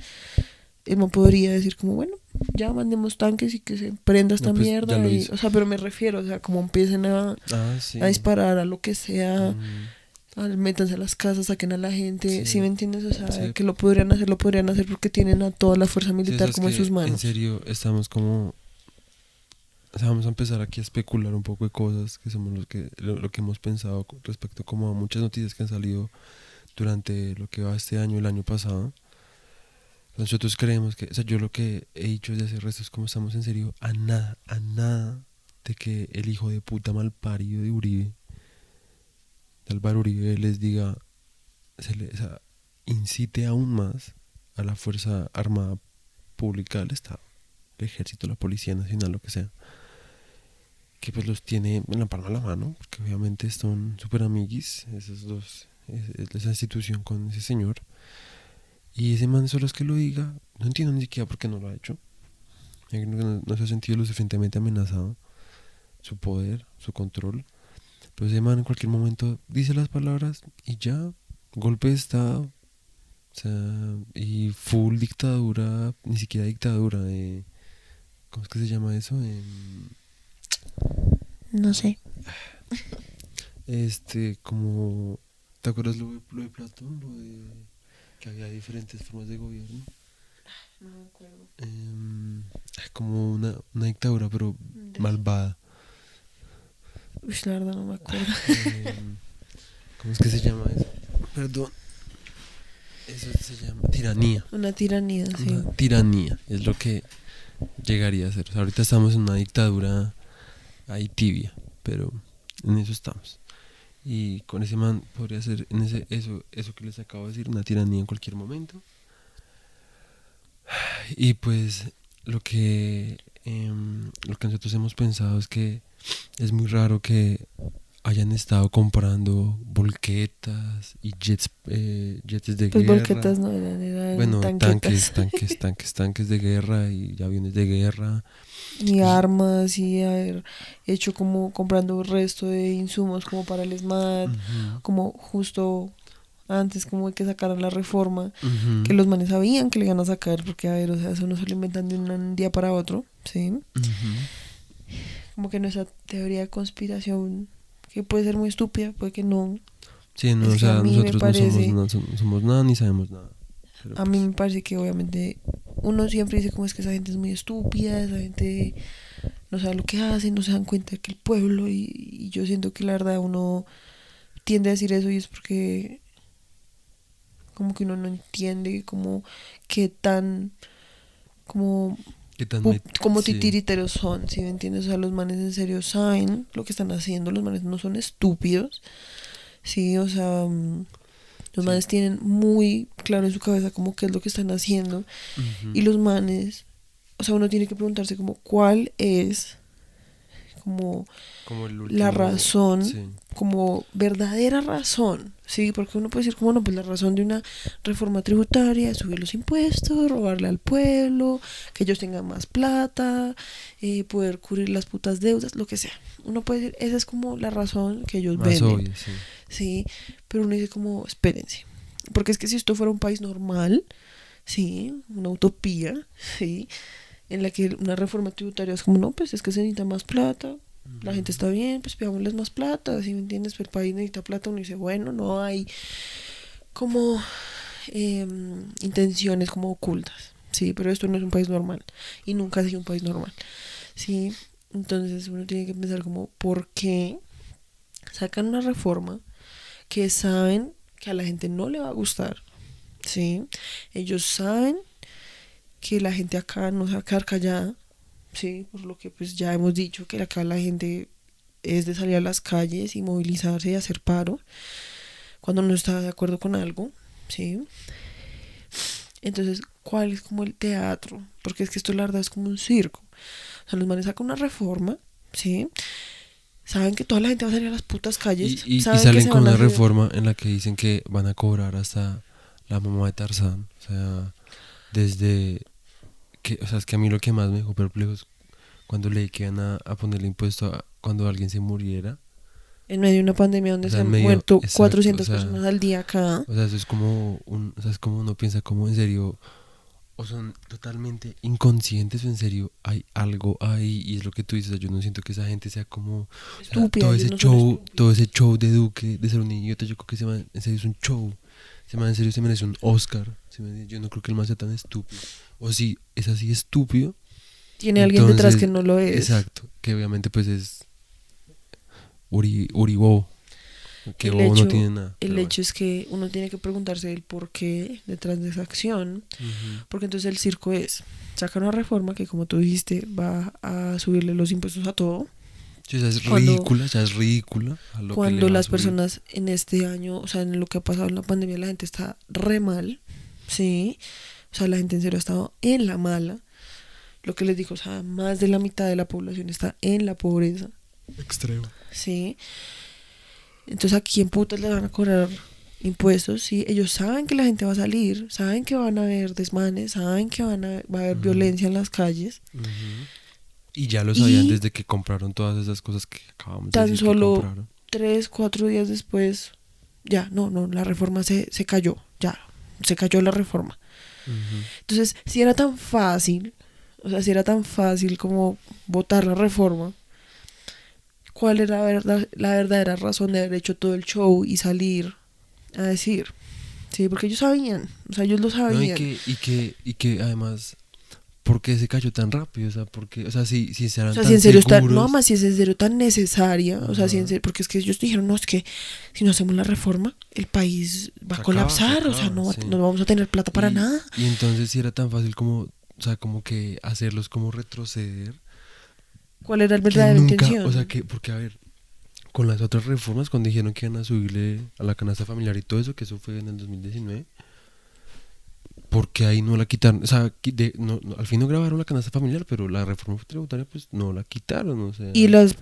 el man podría decir como, bueno, ya mandemos tanques y que se prenda esta No, pues, mierda. y- o sea, pero me refiero, o sea, como empiecen a, ah, sí. a disparar a lo que sea, Ujú. A- métanse a las casas, saquen a la gente, Sí. ¿sí, me entiendes? O sea, Sí. que lo podrían hacer, lo podrían hacer porque tienen a toda la fuerza militar como en sus manos. En serio, estamos como. O sea, vamos a empezar aquí a especular un poco de cosas que somos los que, lo, lo que hemos pensado respecto como a muchas noticias que han salido durante lo que va este año, el año pasado. Nosotros creemos que, o sea, yo lo que he dicho desde hace resto es como estamos en serio a nada, a nada de que el hijo de puta malparido de Uribe, de Álvaro Uribe, les diga, se le, o sea, incite aún más a la Fuerza Armada Pública del Estado, el Ejército, la Policía Nacional, lo que sea, que pues los tiene en la palma de la mano, porque obviamente son super amiguis, esos dos, es- esa institución con ese señor. Y ese man solo es que lo diga, no entiendo ni siquiera por qué no lo ha hecho. No, no se ha sentido lo suficientemente amenazado, su poder, su control. Ese man en cualquier momento dice las palabras y ya, golpe de estado. O sea, y full dictadura, ni siquiera dictadura, eh, ¿cómo es que se llama eso? Em, No sé. este, como, ¿te acuerdas lo de, lo de Platón? Lo de que había diferentes formas de gobierno. No me acuerdo. Em, como una, una dictadura, pero malvada. Uy, la verdad no me acuerdo. Em, [laughs] ¿Cómo es que se llama eso? Perdón. Eso se llama tiranía. Una tiranía, sí. Una tiranía es lo que llegaría a ser. O sea, ahorita estamos en una dictadura ahí tibia, pero en eso estamos. Y con ese man podría ser en ese, eso, eso que les acabo de decir, una tiranía en cualquier momento. Y pues lo que, em, lo que nosotros hemos pensado es que es muy raro que hayan estado comprando volquetas y jets, eh, jets de Pues guerra. volquetas no eran, eran Bueno, tanques, tanques, [laughs] tanques, tanques de guerra y aviones de guerra. y armas y haber hecho como comprando resto de insumos como para el SMAT, como justo antes como de que sacaran la reforma, que los manes sabían que le iban a sacar, porque a ver, o sea, eso no se lo inventan de un día para otro, ¿sí? Como que nuestra teoría de conspiración, que puede ser muy estúpida, puede que no, Sí, no, Es o sea, mí nosotros no somos, no nada ni sabemos nada. Pero A mí pues, me parece que obviamente uno siempre dice como es que esa gente es muy estúpida, esa gente no sabe lo que hace, no se dan cuenta que el pueblo y, y yo siento que la verdad uno tiende a decir eso y es porque como que uno no entiende como qué tan como ¿qué tan pu- met- como sí. titiriteros son, ¿sí me entiendes? O sea, los manes en serio saben lo que están haciendo, los manes no son estúpidos, sí, o sea, mm, los Sí. manes tienen muy claro en su cabeza como qué es lo que están haciendo y los manes, o sea, uno tiene que preguntarse como cuál es como Como la razón, como verdadera razón, ¿sí? Porque uno puede decir como no, pues la razón de una reforma tributaria es subir los impuestos, robarle al pueblo, que ellos tengan más plata, eh, poder cubrir las putas deudas, lo que sea. Uno puede decir, esa es como la razón que ellos obvio, sí. Sí, pero uno dice como, espérense, porque es que si esto fuera un país normal, sí, una utopía, sí, en la que una reforma tributaria es como, no, pues es que se necesita más plata, la gente está bien, pues pidámosles más plata, si me entiendes? Pero el país necesita plata, uno dice, bueno, no hay como em, intenciones como ocultas, sí, pero esto no es un país normal y nunca ha sido un país normal, sí, entonces uno tiene que pensar como, ¿por qué sacan una reforma que saben que a la gente no le va a gustar, sí? Ellos saben que la gente acá no se va a quedar callada, sí, por lo que pues ya hemos dicho que acá la gente es de salir a las calles y movilizarse y hacer paro cuando no está de acuerdo con algo, sí. Entonces, ¿cuál es como el teatro? Porque es que esto la verdad es como un circo. O sea, los manes sacan una reforma, sí. Saben que toda la gente va a salir a las putas calles. Y, y- y saben que salen se con una reforma en la que dicen que van a cobrar hasta la mamá de Tarzán. O sea, desde que, o sea, es que a mí lo que más me dejó perplejo es cuando leí que iban a, a ponerle impuesto a cuando alguien se muriera. En medio de una pandemia donde O sea, se han medio- muerto exacto, 400 o sea, personas al día acá. O sea, eso es como un, o sea, es como uno piensa como en serio o son totalmente inconscientes o en serio hay algo ahí y es lo que tú dices, yo no siento que esa gente sea como Estúpida, todo ese no show, todo ese show de Duque de ser un idiota, yo creo que ese man en serio es un show. Ese man en serio se merece un Oscar. ¿sí me entiendes? Yo no creo que el man sea tan estúpido. O si es así estúpido, Tiene alguien detrás que no lo es. Exacto, que obviamente pues es Uri, Uribo. Que El hecho- no tiene nada. El hecho es que uno tiene que preguntarse el por qué detrás de esa acción. Porque entonces el circo es sacar una reforma que, como tú dijiste, va a subirle los impuestos a todo. Sea, es Cuando- ridícula, ya es ridícula. a lo Cuando las personas en este año, o sea, en lo que ha pasado en la pandemia, la gente está re mal. Sí. O sea, la gente en serio ha estado en la mala. Lo que les digo, o sea, más de la mitad de la población está en la pobreza. Extremo. Sí. Entonces, ¿a quién putas le van a cobrar impuestos, sí, ellos saben que la gente va a salir, saben que van a haber desmanes, saben que van a, va a haber violencia en las calles. Y ya lo sabían Y- desde que compraron todas esas cosas que acabamos de Tan decir que solo-. Tres, cuatro días después, ya, no, no, la reforma se, se cayó, ya, se cayó la reforma. Entonces, si era tan fácil, o sea, si era tan fácil como votar la reforma, ¿cuál era la, verdad, la verdadera razón de haber hecho todo el show y salir a decir? Sí, porque ellos sabían, o sea, ellos lo No, y sabían. que, y que, y que además, ¿por qué se cayó tan rápido? O sea, porque, o sea, si, si se o sea, tan si en serio está, no más si es en serio tan necesaria, o sea, si en serio, porque es que ellos dijeron, no, es que si no hacemos la reforma, el país va Se a acaba, colapsar, o sea, no, sí. no vamos a tener plata para y- nada. Y entonces si era tan fácil como, o sea, como que hacerlos como retroceder. ¿Cuál era verdadera nunca, intención? o sea, que, porque a ver, con las otras reformas, cuando dijeron que iban a subirle a la canasta familiar y todo eso, que eso fue en el 2019, porque ahí no la quitaron, o sea, de- no, no, al fin no grabaron la canasta familiar, pero la reforma tributaria pues no la quitaron, o sea. Y las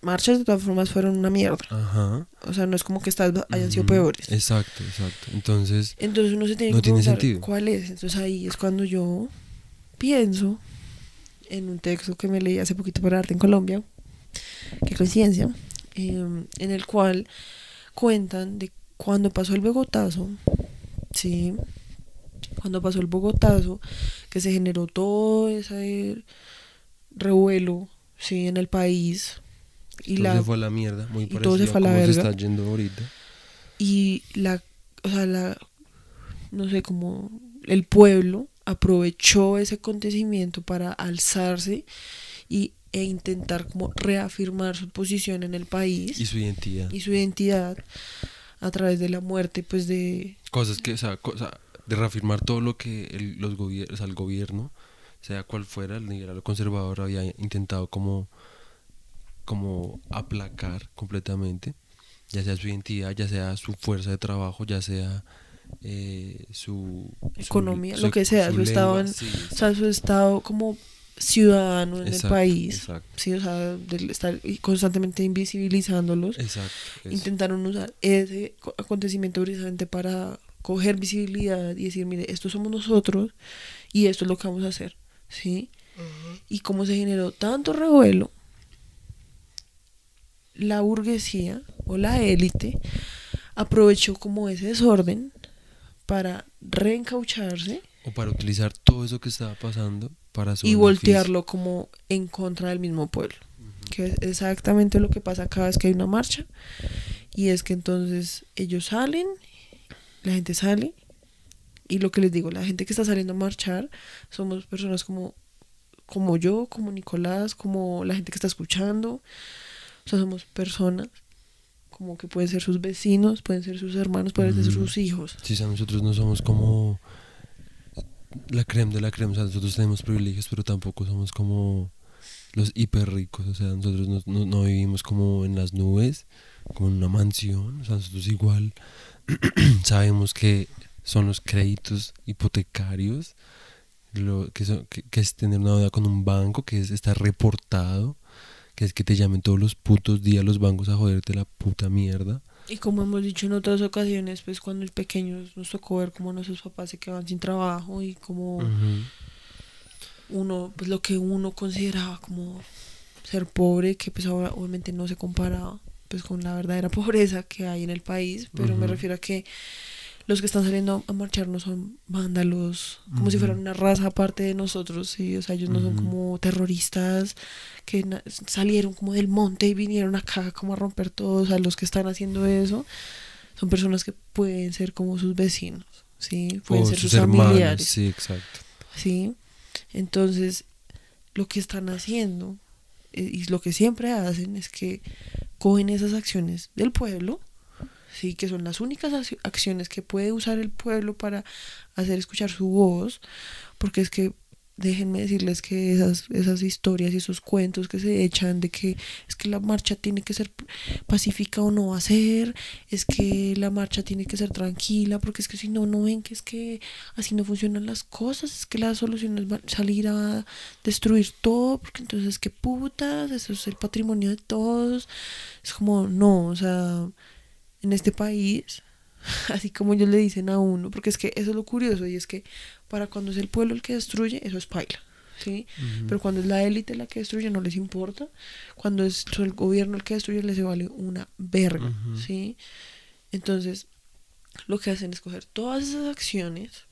marchas de todas formas fueron una mierda. Ajá. O sea, no es como que estas hayan sido peores. Exacto, exacto. Entonces, Entonces uno se tiene No que tiene sentido. cuál es. Entonces ahí es cuando yo pienso en un texto que me leí hace poquito para Arte en Colombia, qué coincidencia, eh, en el cual cuentan de cuando pasó el Bogotazo, sí, cuando pasó el Bogotazo, que se generó todo ese revuelo, sí, en el país. Y todo la, se fue a la mierda, muy y parecido todo se fue a la cómo se verga. está yendo ahorita. y la o sea la no sé como el pueblo aprovechó ese acontecimiento para alzarse y e intentar como reafirmar su posición en el país Y su identidad. y su identidad a través de la muerte pues de Cosas que, o sea, cosa, de reafirmar todo lo que el, los gobier- o sea, el gobierno, sea cual fuera, el liberal o conservador, había intentado como, como aplacar completamente, ya sea su identidad, ya sea su fuerza de trabajo, ya sea eh, su Economía, su- lo que sea, su estado lengua, en- sí, o sea su estado como ciudadano en el país exacto. sí o sea de estar constantemente invisibilizándolos Exacto. intentaron usar ese co- acontecimiento precisamente para coger visibilidad y decir, mire, esto somos nosotros y esto es lo que vamos a hacer, ¿sí? Y como se generó tanto revuelo, la burguesía o la élite aprovechó como ese desorden para reencaucharse O para utilizar todo eso que estaba pasando para su y beneficio. voltearlo como en contra del mismo pueblo. Que es exactamente lo que pasa cada vez que hay una marcha. Y es que entonces ellos salen, la gente sale. Y lo que les digo, la gente que está saliendo a marchar somos personas como, como yo, como Nicolás, como la gente que está escuchando. O sea, somos personas como que pueden ser sus vecinos, pueden ser sus hermanos, pueden ser sus hijos. Sí, o sea, nosotros no somos como la crema de la crema, o sea, nosotros tenemos privilegios, pero tampoco somos como los hiper ricos, o sea, nosotros no, no- no vivimos como en las nubes, como en una mansión, o sea, nosotros igual [clears throat] sabemos que son los créditos hipotecarios, lo que, son- que, que es tener una deuda con un banco, que es estar reportado, que es que te llamen todos los putos días los bancos a joderte la puta mierda. Y como hemos dicho en otras ocasiones, pues cuando pequeños nos tocó ver cómo nuestros papás se quedaban sin trabajo y como uno, pues lo que uno consideraba como ser pobre, que pues ahora obviamente no se comparaba pues con la verdadera [laughs] pobreza que hay en el país, pero me refiero a que los que están saliendo a marchar no son vándalos, como si fueran una raza aparte de nosotros, sí, o sea, ellos no son como terroristas que salieron como del monte y vinieron acá como a romper todo, o sea, los que están haciendo eso son personas que pueden ser como sus vecinos, sí, pueden ser sus, sus hermanos, familiares. sí, exacto. ¿sí? Entonces, lo que están haciendo eh, y lo que siempre hacen es que cogen esas acciones del pueblo, sí, que son las únicas ac- acciones que puede usar el pueblo para hacer escuchar su voz, porque es que déjenme decirles que esas, esas historias y esos cuentos que se echan de que es que la marcha tiene que ser pacífica o no va a ser, es que la marcha tiene que ser tranquila, porque es que si no, no ven que es que así no funcionan las cosas, es que la solución es salir a destruir todo, porque entonces qué putas, eso es el patrimonio de todos. Es como, no, o sea, en este país [laughs] así como ellos le dicen a uno, porque es que eso es lo curioso y es que para cuando es el pueblo el que destruye, eso es paila. ¿Sí? Pero cuando es la élite la que destruye, no les importa. Cuando es el gobierno el que destruye, les vale una verga. ¿sí? Entonces, lo que hacen es coger todas esas acciones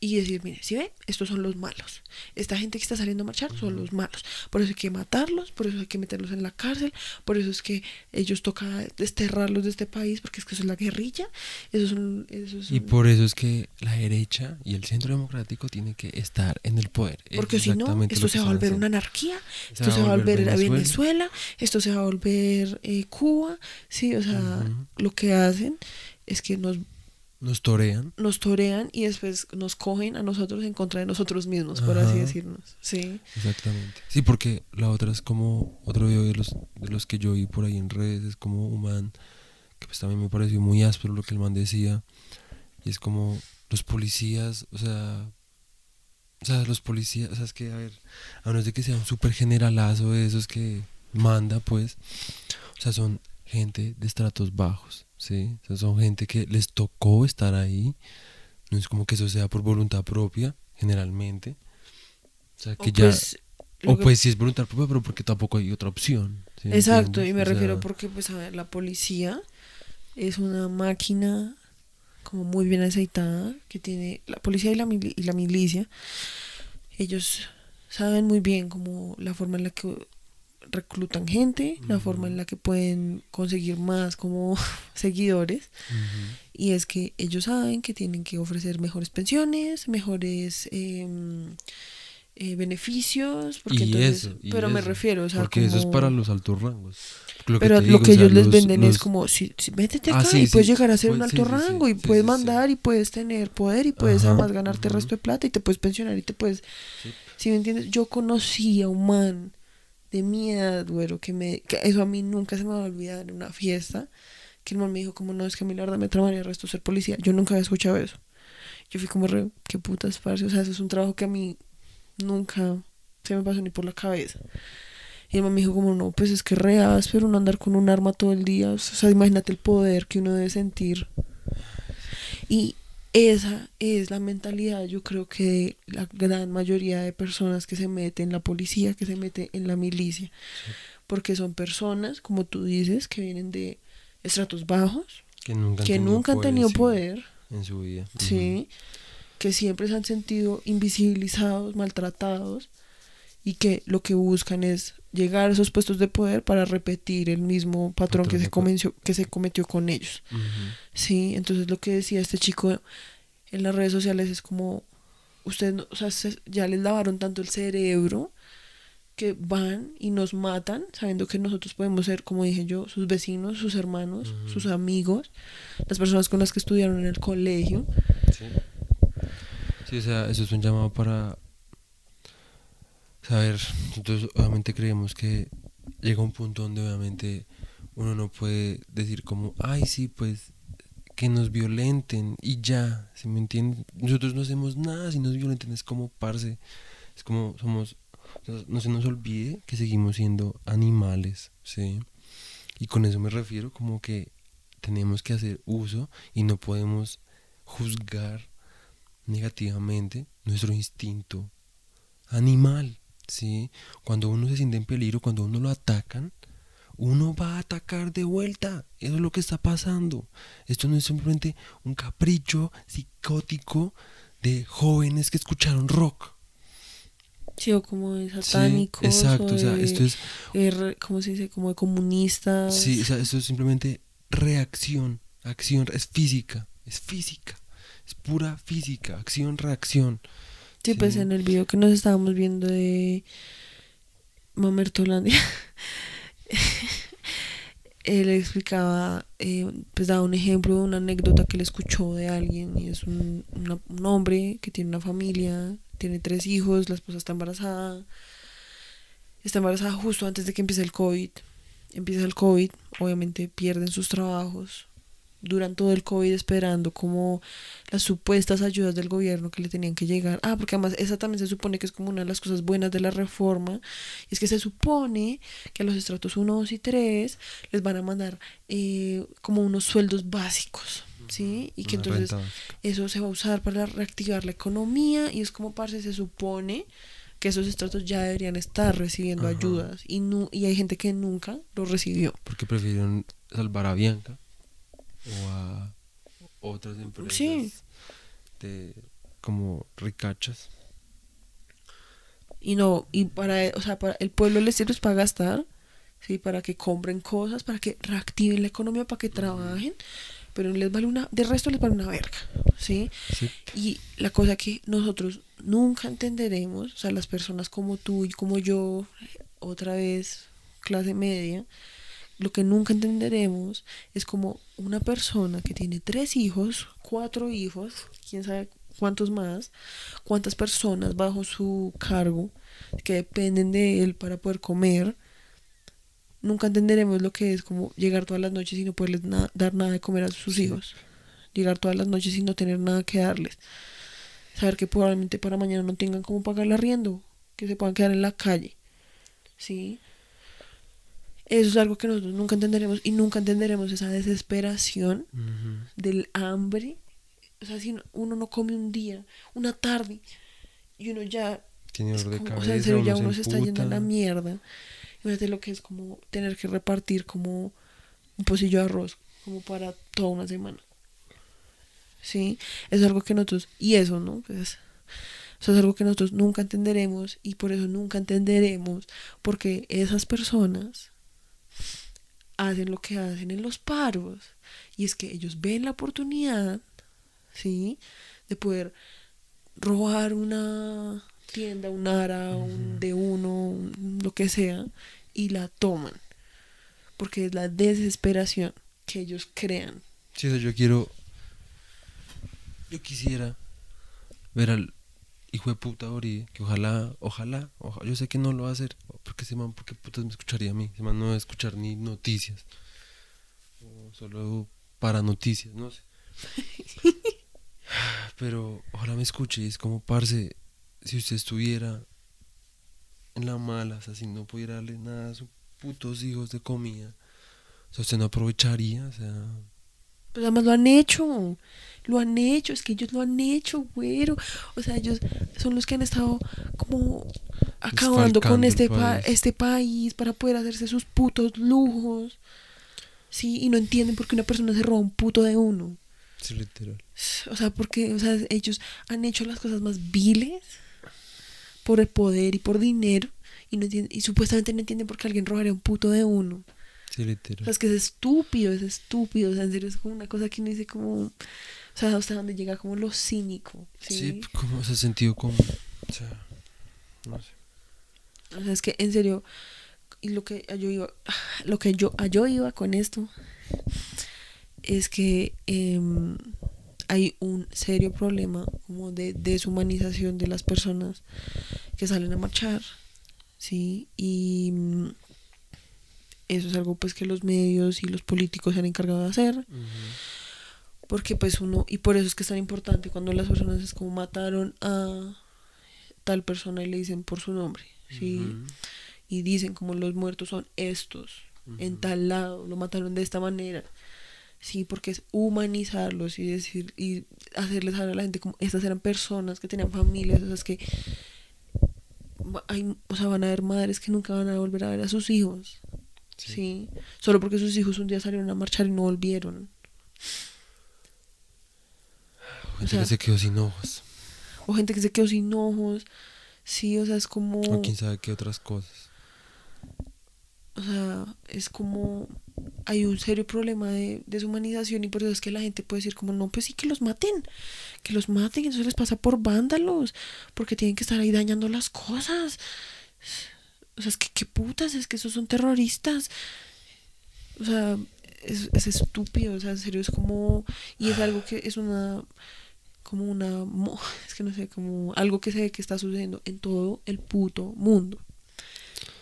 y decir, mire, si ve, estos son los malos. Esta gente que está saliendo a marchar son los malos. Por eso hay que matarlos, por eso hay que meterlos en la cárcel, por eso es que ellos toca desterrarlos de este país, porque es que eso es la guerrilla. Esos son, esos Y por eso es que la derecha y el centro democrático tienen que estar en el poder. Es Porque si no, esto se va a volver una anarquía, esto se va a volver a Venezuela. Venezuela, esto se va a volver eh, Cuba, sí, o sea, Ujú. lo que hacen es que nos, Nos torean. nos torean y después nos cogen a nosotros en contra de nosotros mismos, por así decirnos, sí. Exactamente. Sí, porque la otra es como otro video de los, de los que yo vi por ahí en redes, es como un man que pues también me pareció muy áspero lo que el man decía. Y es como los policías, o sea, o sea, los policías, o sea, es que, a ver, a menos de que sea un súper generalazo de esos que manda, pues, o sea, son gente de estratos bajos, ¿sí? O sea, son gente que les tocó estar ahí. No es como que eso sea por voluntad propia, generalmente. O sea, que O ya... pues, O que- pues sí es voluntad propia, pero porque tampoco hay otra opción. ¿sí me Exacto, y me O sea, refiero porque, pues, a ver, la policía es una máquina como muy bien aceitada, que tiene la policía y la, mili- y la milicia, ellos saben muy bien como la forma en la que reclutan gente, la forma en la que pueden conseguir más como [laughs] seguidores, y es que ellos saben que tienen que ofrecer mejores pensiones, mejores em, eh, beneficios, porque Y entonces, eso, y pero me refiero, o sea, Porque eso es para los altos rangos. Lo pero lo que o sea, ellos les los- venden es como, si, si- métete Ah, acá sí, y puedes sí, llegar a ser un pues, alto sí, sí, rango y puedes mandar y puedes tener poder y puedes Ajá, además ganarte el ujú. resto de plata y te puedes pensionar y te puedes... Sí. Si me entiendes, yo conocí a un man de mi güero, que me... Eso a mí nunca se me va a olvidar en una fiesta, que el man me dijo como, no, es que a mí la verdad me tramaría el resto ser policía. Yo nunca había escuchado eso. Yo fui como, re, qué putas, parce. O sea, eso es un trabajo que a mí nunca se me pasó ni por la cabeza. Y el man me dijo como, no, pues es que re no andar con un arma todo el día. O sea, imagínate el poder que uno debe sentir. Y esa es la mentalidad, yo creo que de la gran mayoría de personas que se meten en la policía, que se mete en la milicia. Porque son personas, como tú dices, que vienen de estratos bajos, que nunca han que tenido nunca han tenido sí, poder, en su vida. ¿sí? que siempre se han sentido invisibilizados, maltratados y que lo que buscan es llegar a esos puestos de poder para repetir el mismo patrón, que, se co- comenzó, que se cometió con ellos. Ujú. Sí, entonces lo que decía este chico en las redes sociales es como, ustedes, no- o sea, se- ya les lavaron tanto el cerebro que van y nos matan sabiendo que nosotros podemos ser, como dije yo, sus vecinos, sus hermanos, Ujú. sus amigos, las personas con las que estudiaron en el colegio. Sí. Sí, o sea, eso es un llamado para saber. Nosotros obviamente creemos que llega un punto donde obviamente uno no puede decir como, ay, sí, pues que nos violenten y ya, ¿se me entienden? Nosotros no hacemos nada si nos violenten, es como parce, es como somos, no se nos olvide que seguimos siendo animales, ¿sí? Y con eso me refiero como que tenemos que hacer uso y no podemos juzgar negativamente nuestro instinto animal, ¿sí? Cuando uno se siente en peligro, cuando uno lo atacan, uno va a atacar de vuelta. Eso es lo que está pasando. Esto no es simplemente un capricho psicótico de jóvenes que escucharon rock. Sí, o como de Sí, satánicos. exacto, o sea, de, esto es re- ¿Cómo se dice? Como de comunistas. Sí, o sea, esto es simplemente reacción, acción, es física, es física, es pura física, acción, reacción. Sí, pues en el video que nos estábamos viendo de Mamertolandia, [laughs] él explicaba, eh, pues daba un ejemplo de una anécdota que le escuchó de alguien y es un, una- un hombre que tiene una familia, tiene tres hijos, la esposa está embarazada, está embarazada justo antes de que empiece el COVID, empieza el COVID, obviamente pierden sus trabajos, duran todo el COVID esperando como las supuestas ayudas del gobierno que le tenían que llegar. Ah, porque además esa también se supone que es como una de las cosas buenas de la reforma. Y es que se supone que a los estratos 1, 2 y 3 les van a mandar eh, como unos sueldos básicos. ¿sí? Y que Una entonces eso se va a usar para reactivar la economía y es como, parce, se supone que esos estratos ya deberían estar recibiendo Ajá. ayudas y, nu y hay gente que nunca lo recibió. Porque prefirieron salvar a Bianca o a otras empresas Sí. de como ricachas. Y no, y para, o sea, para el pueblo les sirve es para gastar, ¿sí? Para que compren cosas, para que reactiven la economía, para que trabajen, pero les vale una, de resto les vale una verga, ¿sí? Sí. Y la cosa que nosotros nunca entenderemos, o sea, las personas como tú y como yo, otra vez, clase media, lo que nunca entenderemos es como una persona que tiene tres hijos, cuatro hijos, quién sabe cuántos más, cuántas personas bajo su cargo que dependen de él para poder comer, nunca entenderemos lo que es como llegar todas las noches y no poderles na- dar nada de comer a sus hijos, llegar todas las noches y no tener nada que darles, saber que probablemente para mañana no tengan cómo pagar el arriendo, que se puedan quedar en la calle, ¿sí? Eso es algo que nosotros nunca entenderemos y nunca entenderemos esa desesperación del hambre. O sea, si no- uno no come un día, una tarde, y uno ya. Tiene dolor de como- cabeza. o sea, en serio, ya uno se está yendo a la mierda. Imagínate lo que es como tener que repartir como un pocillo de arroz, como para toda una semana. Sí, es algo que nosotros. Y eso, ¿no? Pues. Eso es algo que nosotros nunca entenderemos y por eso nunca entenderemos porque esas personas hacen lo que hacen en los paros y es que ellos ven la oportunidad, ¿sí? De poder robar una tienda, un ara, un de uno, un- lo que sea y la toman porque es la desesperación que ellos crean. Sí, yo quiero. Yo quisiera ver al hijo de puta Uribe, que ojalá, ojalá, oja- yo sé que no lo va a hacer, porque ese man, porque putas me escucharía a mí, ese man no va a escuchar ni noticias, o solo para noticias, no sé. [laughs] Pero ojalá me escuche, y es como, parce, si usted estuviera en la mala, o sea, si no pudiera darle nada a sus putos hijos de comida, o sea, usted no aprovecharía, o sea... Pues además lo han hecho, lo han hecho, es que ellos lo han hecho, güero. O sea, ellos son los que han estado como acabando con este, pa- país. este país para poder hacerse sus putos lujos. Sí, y no entienden por qué una persona se roba un puto de uno. Sí, literal. O sea, porque o sea, ellos han hecho las cosas más viles por el poder y por dinero y, no entienden, y supuestamente no entienden por qué alguien robaría un puto de uno. Sí, O literal. sea, es que es estúpido, es estúpido. O sea, en serio, es como una cosa que uno dice como... O sea, hasta donde llega como lo cínico. Sí. Sí, como ese sentido común. O sea, no sé. O sea, es que en serio... Y lo que yo iba... Lo que yo, a yo iba con esto... Es que em, hay un serio problema como de deshumanización de las personas que salen a marchar. Sí. Y... Eso es algo pues que los medios y los políticos se han encargado de hacer. Porque pues uno, y por eso es que es tan importante cuando las personas es como mataron a tal persona y le dicen por su nombre, ¿sí? Y dicen como los muertos son estos, en tal lado, lo mataron de esta manera. Sí, porque es humanizarlos y decir, y hacerles saber a la gente como estas eran personas que tenían familias, o sea, es que hay, o sea, van a haber madres que nunca van a volver a ver a sus hijos. Sí. Sí. Solo porque sus hijos un día salieron a marchar y no volvieron. Gente sea- que se quedó sin ojos. O gente que se quedó sin ojos. Sí, o sea, es como. O quién sabe qué otras cosas. O sea, es como. Hay un serio problema de deshumanización y por eso es que la gente puede decir, como, no, pues sí, que los maten. Que los maten, eso les pasa por vándalos. Porque tienen que estar ahí dañando las cosas. O sea, es que qué putas, es que esos son terroristas. O sea, es, es estúpido, o sea, en serio, es como. Y es algo que es una. Como una. [laughs] Es que no sé, como algo que se ve que está sucediendo en todo el puto mundo.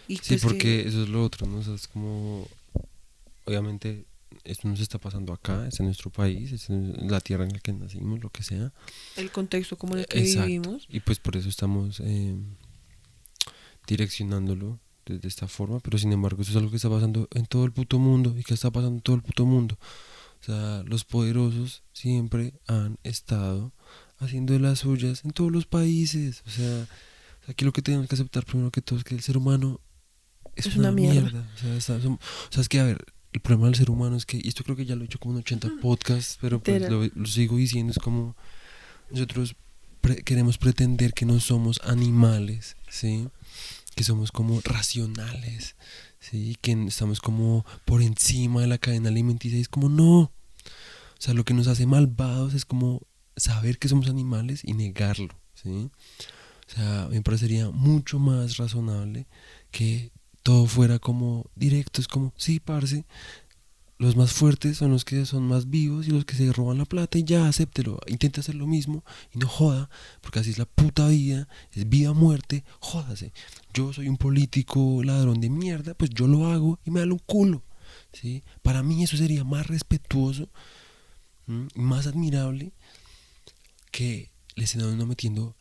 Y Sí, pues que- porque eso es lo otro, ¿no? O sea, es como. Obviamente, esto nos está pasando acá, es en nuestro país, es en la tierra en la que nacimos, lo que sea. el contexto como en el que Exacto. vivimos. Y pues por eso estamos eh, direccionándolo de, esta forma, pero sin embargo eso es algo que está pasando en todo el puto mundo y que está pasando en todo el puto mundo. O sea, los poderosos siempre han estado haciendo de las suyas en todos los países. O sea, aquí lo que tenemos que aceptar primero que todo es que el ser humano es, Es una, una mierda. mierda. O sea, está- som- o sea, es que, a ver, el problema del ser humano es que, y esto creo que ya lo he hecho como en 80 podcasts, pero pues lo, lo sigo diciendo, es como nosotros pre- queremos pretender que no somos animales, ¿sí? Que somos como racionales, ¿sí? Que estamos como por encima de la cadena alimenticia y es como no. O sea, lo que nos hace malvados es como saber que somos animales y negarlo, ¿sí? O sea, me parecería mucho más razonable que todo fuera como directo, es como, sí, parce, los más fuertes son los que son más vivos y los que se roban la plata y ya, acéptelo, intenta hacer lo mismo y no joda, porque así es la puta vida, es vida muerte, jódase. Yo soy un político ladrón de mierda, pues yo lo hago y me da un culo, ¿sí? Para mí eso sería más respetuoso y más admirable que le estén metiendo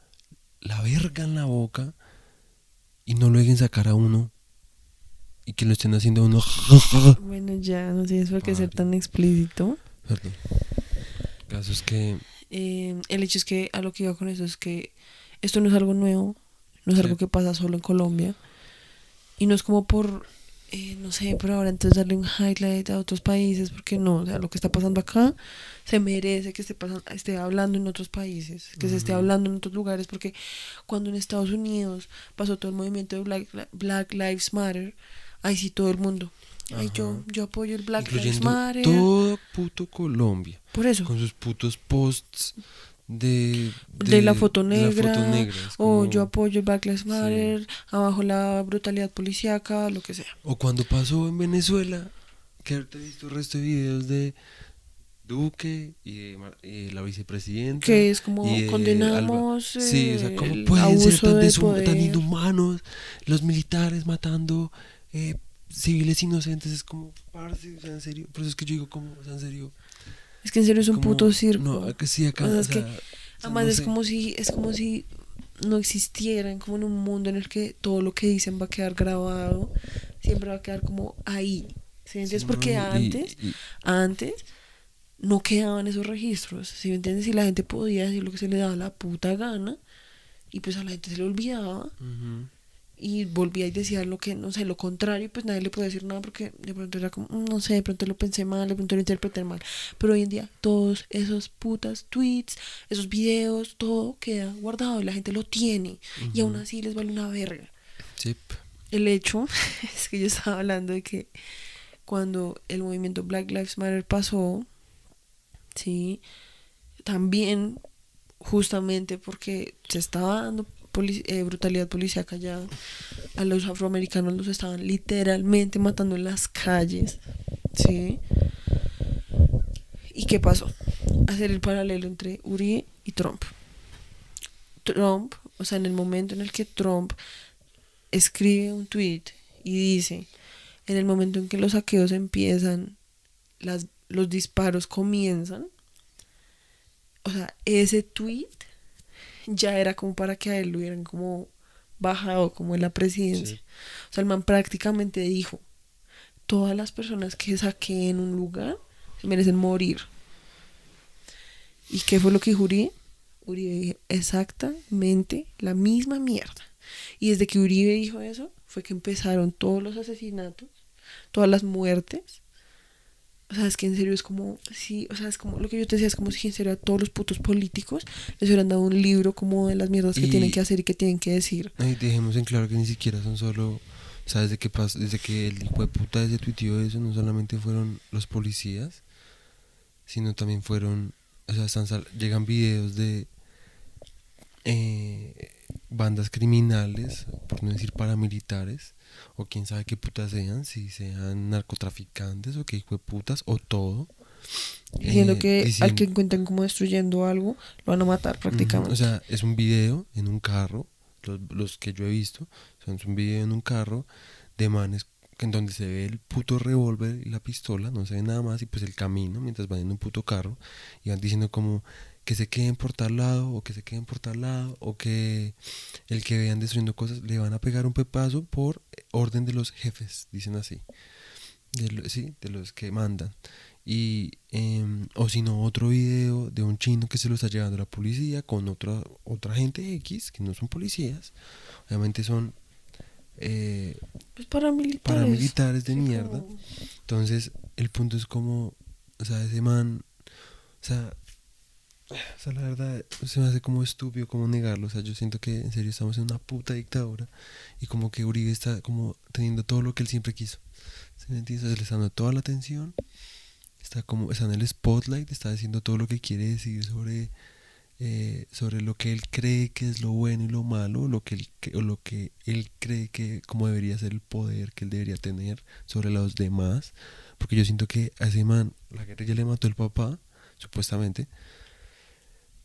la verga en la boca y no lo dejen sacar a uno y que lo estén haciendo uno. Bueno, ya, no tienes por qué ser tan explícito. Perdón. Es que Eh, el hecho es que a lo que iba con eso es que esto no es algo nuevo, no es Sí. algo que pasa solo en Colombia. Y no es como por, eh, no sé, por ahora entonces darle un highlight a otros países, porque no, o sea, lo que está pasando acá se merece que esté, pasando, esté hablando en otros países, que se esté hablando en otros lugares, porque cuando en Estados Unidos pasó todo el movimiento de Black, Black Lives Matter, ahí sí todo el mundo. Ay, yo, yo apoyo el Black Lives Matter. todo puto Colombia Por eso. con sus putos posts de de, la foto de la negra, foto negra, es o como- yo apoyo el Black Lives Matter, abajo la brutalidad policíaca, lo que sea. O cuando pasó en Venezuela, que ahorita he visto el resto de videos de Duque y de eh, la vicepresidenta. Que es como y condenamos Alba. Sí, o sea, eh, ¿cómo el pueden ser tan, de deshum- tan poder? inhumanos los militares matando eh, civiles inocentes? Es como, parce, o sea, en serio. Por eso es que yo digo, como, o sea, en serio. Es que en serio es un como- puto circo. No, que sí, acá. O sea, o es sea, Además no es sé. como si es como si no existieran como en un mundo en el que todo lo que dicen va a quedar grabado, siempre va a quedar como ahí. ¿Sí me entiendes? Sí, Porque antes, y- antes no quedaban esos registros, ¿sí me entiendes? Y la gente podía decir lo que se le daba la puta gana y pues a la gente se le olvidaba. Y volvía y decía lo que, no sé, lo contrario, pues nadie le podía decir nada porque de pronto era como, "Mm, no sé, de pronto lo pensé mal, de pronto lo interpreté mal. Pero hoy en día todos esos putas tweets, esos videos, todo queda guardado y la gente lo tiene y aún así les vale una verga. Sí. El hecho [laughs] es que yo estaba hablando de que cuando el movimiento Black Lives Matter pasó, sí, también justamente porque se estaba dando eh, brutalidad policíaca ya a los afroamericanos los estaban literalmente matando en las calles, sí. ¿Y qué pasó? Hacer el paralelo entre Uribe y Trump. Trump, o sea, en el momento en el que Trump escribe un tweet y dice, en el momento en que los saqueos empiezan, las, los disparos comienzan, o sea, ese tweet ya era como para que a él lo hubieran como bajado como en la presidencia. Sí. O sea, el man prácticamente dijo, todas las personas que saqueen un lugar se merecen morir. ¿Y qué fue lo que dijo Uribe? Uribe dijo exactamente la misma mierda. Y desde que Uribe dijo eso, fue que empezaron todos los asesinatos, todas las muertes. O sea, es que en serio es como, sí, o sea, es como lo que yo te decía, es como si en serio a todos los putos políticos les hubieran dado un libro como de las mierdas que Y- tienen que hacer y que tienen que decir. Ay, dejemos en claro que ni siquiera son solo. O sea, desde que, pas- desde que el hijo de puta ese tuiteó eso, no solamente fueron los policías, sino también fueron. O sea, están sal- llegan videos de eh, bandas criminales, por no decir paramilitares, o quién sabe qué putas sean, si sean narcotraficantes o qué hijo de putas, o todo. Diciendo eh, que al que encuentran como destruyendo algo, lo van a matar prácticamente. O sea, es un video en un carro, los, los que yo he visto, son es un video en un carro de manes en donde se ve el puto revólver y la pistola, no se ve nada más, y pues el camino mientras van en un puto carro, y van diciendo como que se queden por tal lado, o que se queden por tal lado, o que el que vean destruyendo cosas le van a pegar un pepazo por orden de los jefes, dicen así, de lo- sí, de los que mandan. Y, em, o si no, otro video de un chino que se lo está llevando la policía con otra, otra gente X, que no son policías. Obviamente son eh, Pues paramilitares. paramilitares de Sí, mierda. como- Entonces, el punto es como, o sea, ese man, o sea, o sea, la verdad, se me hace como estúpido como negarlo. O sea, yo siento que en serio estamos en una puta dictadura y como que Uribe está como teniendo todo lo que él siempre quiso. ¿Sí me entiendes? O sea, le está dando toda la atención, está como, está en el spotlight, está diciendo todo lo que quiere decir sobre, eh, sobre lo que él cree que es lo bueno y lo malo, lo que él, o lo que él cree que como debería ser el poder que él debería tener sobre los demás. Porque yo siento que a ese man, la guerrilla le mató el papá, supuestamente.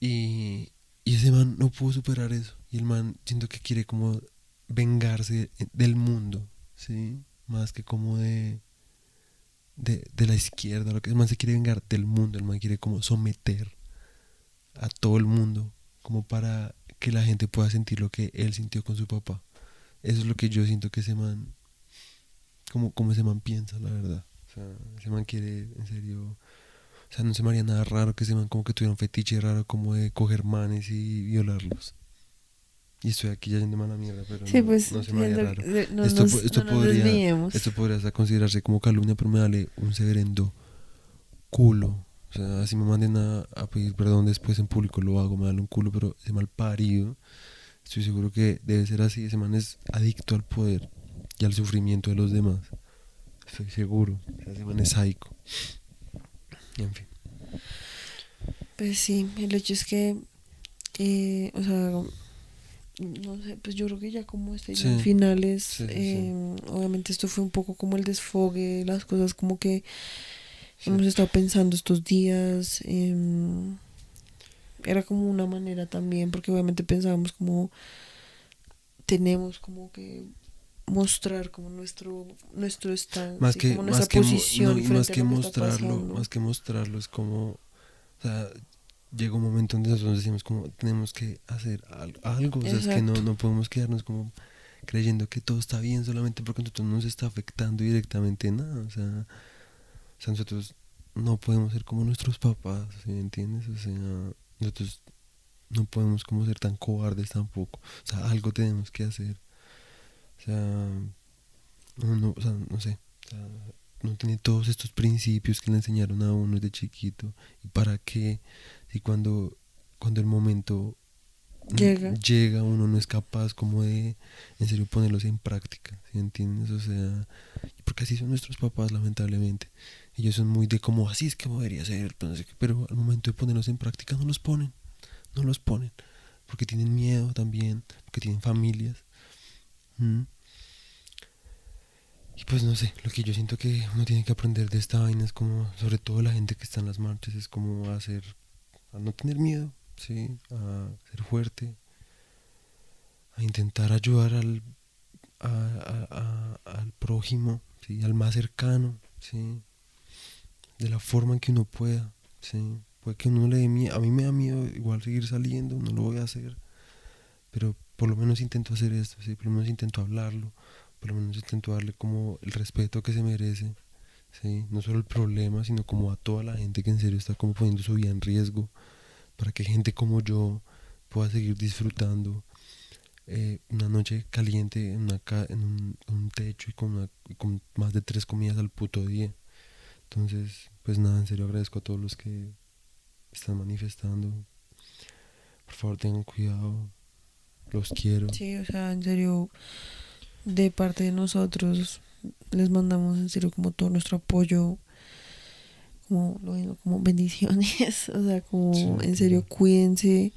Y, y ese man no pudo superar eso. Y el man siento que quiere como vengarse del mundo, ¿sí? Más que como de, de, de la izquierda. Lo que el man se quiere vengar del mundo. El man quiere como someter a todo el mundo. Como para que la gente pueda sentir lo que él sintió con su papá. Eso es lo que yo siento que ese man... Como, como ese man piensa, la verdad. O sea, ese man quiere, en serio... O sea, no se me haría nada raro que ese man como que tuviera un fetiche raro como de coger manes y violarlos. Y estoy aquí ya yendo mala mierda, pero Sí, no, pues, no se me haría raro. no esto nos- esto no podría, esto podría hasta considerarse como calumnia, pero me vale un severendo culo. O sea, si me manden a, a pedir perdón después en público lo hago, me vale un culo, pero ese mal parido, estoy seguro que debe ser así. Ese man es adicto al poder y al sufrimiento de los demás. Estoy seguro. O sea, ese man es sádico. En fin. Pues sí, el hecho es que, eh, o sea, no sé, pues yo creo que ya como este Sí. en finales, Sí, sí, sí. eh, obviamente esto fue un poco como el desfogue, las cosas como que hemos estado pensando estos días. em, era como una manera también, porque obviamente pensábamos como tenemos como que mostrar como nuestro nuestro estado, más que como nuestra más que posición no, frente más que que mostrarlo más que mostrarlo es como o sea llega un momento donde nosotros decimos como tenemos que hacer al- algo o sea es que no, no podemos quedarnos como creyendo que todo está bien solamente porque nosotros no nos está afectando directamente en nada o sea o sea nosotros no podemos ser como nuestros papás ¿sí me entiendes? o sea nosotros no podemos como ser tan cobardes tampoco o sea algo tenemos que hacer o sea no, o sea, no sé, o sea, no tiene todos estos principios que le enseñaron a uno desde chiquito. ¿Y para qué? Si cuando, cuando el momento Llega. llega, uno no es capaz como de, en serio, ponerlos en práctica, ¿sí entiendes? O sea, porque así son nuestros papás, lamentablemente. Ellos son muy de como, así es que debería ser, qué, pero al momento de ponerlos en práctica no los ponen, no los ponen, porque tienen miedo también, porque tienen familias. Y pues no sé, lo que yo siento que uno tiene que aprender de esta vaina es como, sobre todo la gente que está en las marchas, es como a ser, a no tener miedo, ¿sí? A ser fuerte, a intentar ayudar al, al prójimo, ¿sí? Al más cercano, ¿sí? De la forma en que uno pueda, ¿sí? Puede que uno le dé miedo, a mí me da miedo igual seguir saliendo, no lo voy a hacer, pero por lo menos intento hacer esto. Por lo menos intento hablarlo, por lo menos intento darle como el respeto que se merece, ¿sí? no solo el problema, sino como a toda la gente que en serio está como poniendo su vida en riesgo, para que gente como yo pueda seguir disfrutando eh, una noche caliente en, una ca- en un, techo y con, una- con más de tres comidas al puto día. Entonces, pues nada, en serio agradezco a todos los que están manifestando. Por favor, tengan cuidado. Los quiero. Sí, o sea, en serio, de parte de nosotros, les mandamos en serio como todo nuestro apoyo, como como [laughs] bendiciones, o sea, como Sí, en serio, cuídense.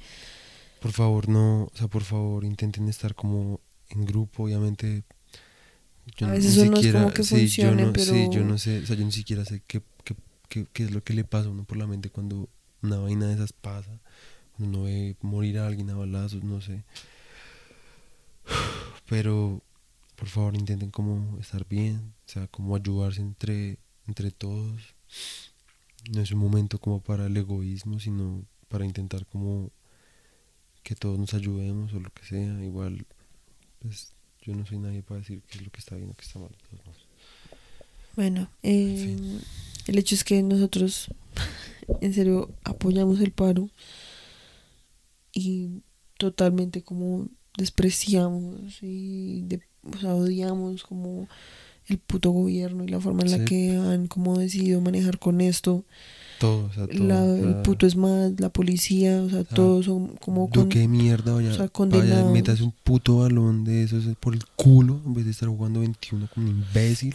Por favor, no, o sea, por favor, intenten estar como en grupo, obviamente. A no- veces ni eso no es siquiera- como que sí, yo funcione, no, sí, yo pero- no sé, o sea, yo ni siquiera sé qué, qué, qué, qué es lo que le pasa a uno por la mente cuando una vaina de esas pasa, cuando uno ve morir a alguien a balazos, no sé. Pero, por favor, intenten como estar bien, o sea, como ayudarse entre, entre todos. No es un momento como para el egoísmo, sino para intentar como que todos nos ayudemos o lo que sea. Igual, pues yo no soy nadie para decir qué es lo que está bien o qué está mal. Bueno, eh, fin. el hecho es que nosotros, [laughs] en serio, apoyamos el paro y totalmente como despreciamos y de, o sea, odiamos como el puto gobierno y la forma en la que han como decidido manejar con esto. Todo, o sea, todo. La, el puto es más, la policía, o sea, todos son como con- de mierda, vaya, o sea, vaya, métase un puto balón de esos por el culo en vez de estar jugando 21 como un imbécil.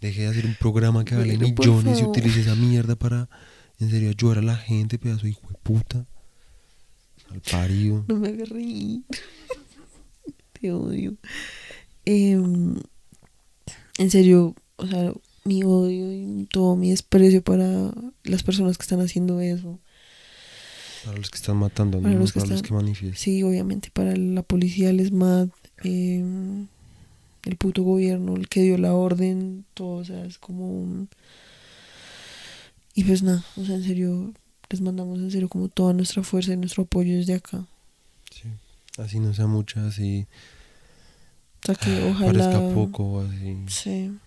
Deje de hacer un programa que vale millones y utilice esa mierda para, en serio, ayudar a la gente, pedazo de hijo de puta. Al parido. No me hagas reír. [laughs] Te odio. Em, en serio, o sea, mi odio y todo mi desprecio para las personas que están haciendo eso. Para los que están matando, Para no los que para los que manifiestan. Sí, obviamente para la policía, el SMAT, em, el puto gobierno, el que dio la orden, todo, o sea, es como un... Y pues nada, o sea, en serio, les mandamos en serio como toda nuestra fuerza y nuestro apoyo desde acá. Sí. Así no sea mucha, así O sea que [sighs] ojalá... parezca poco, así. Sí.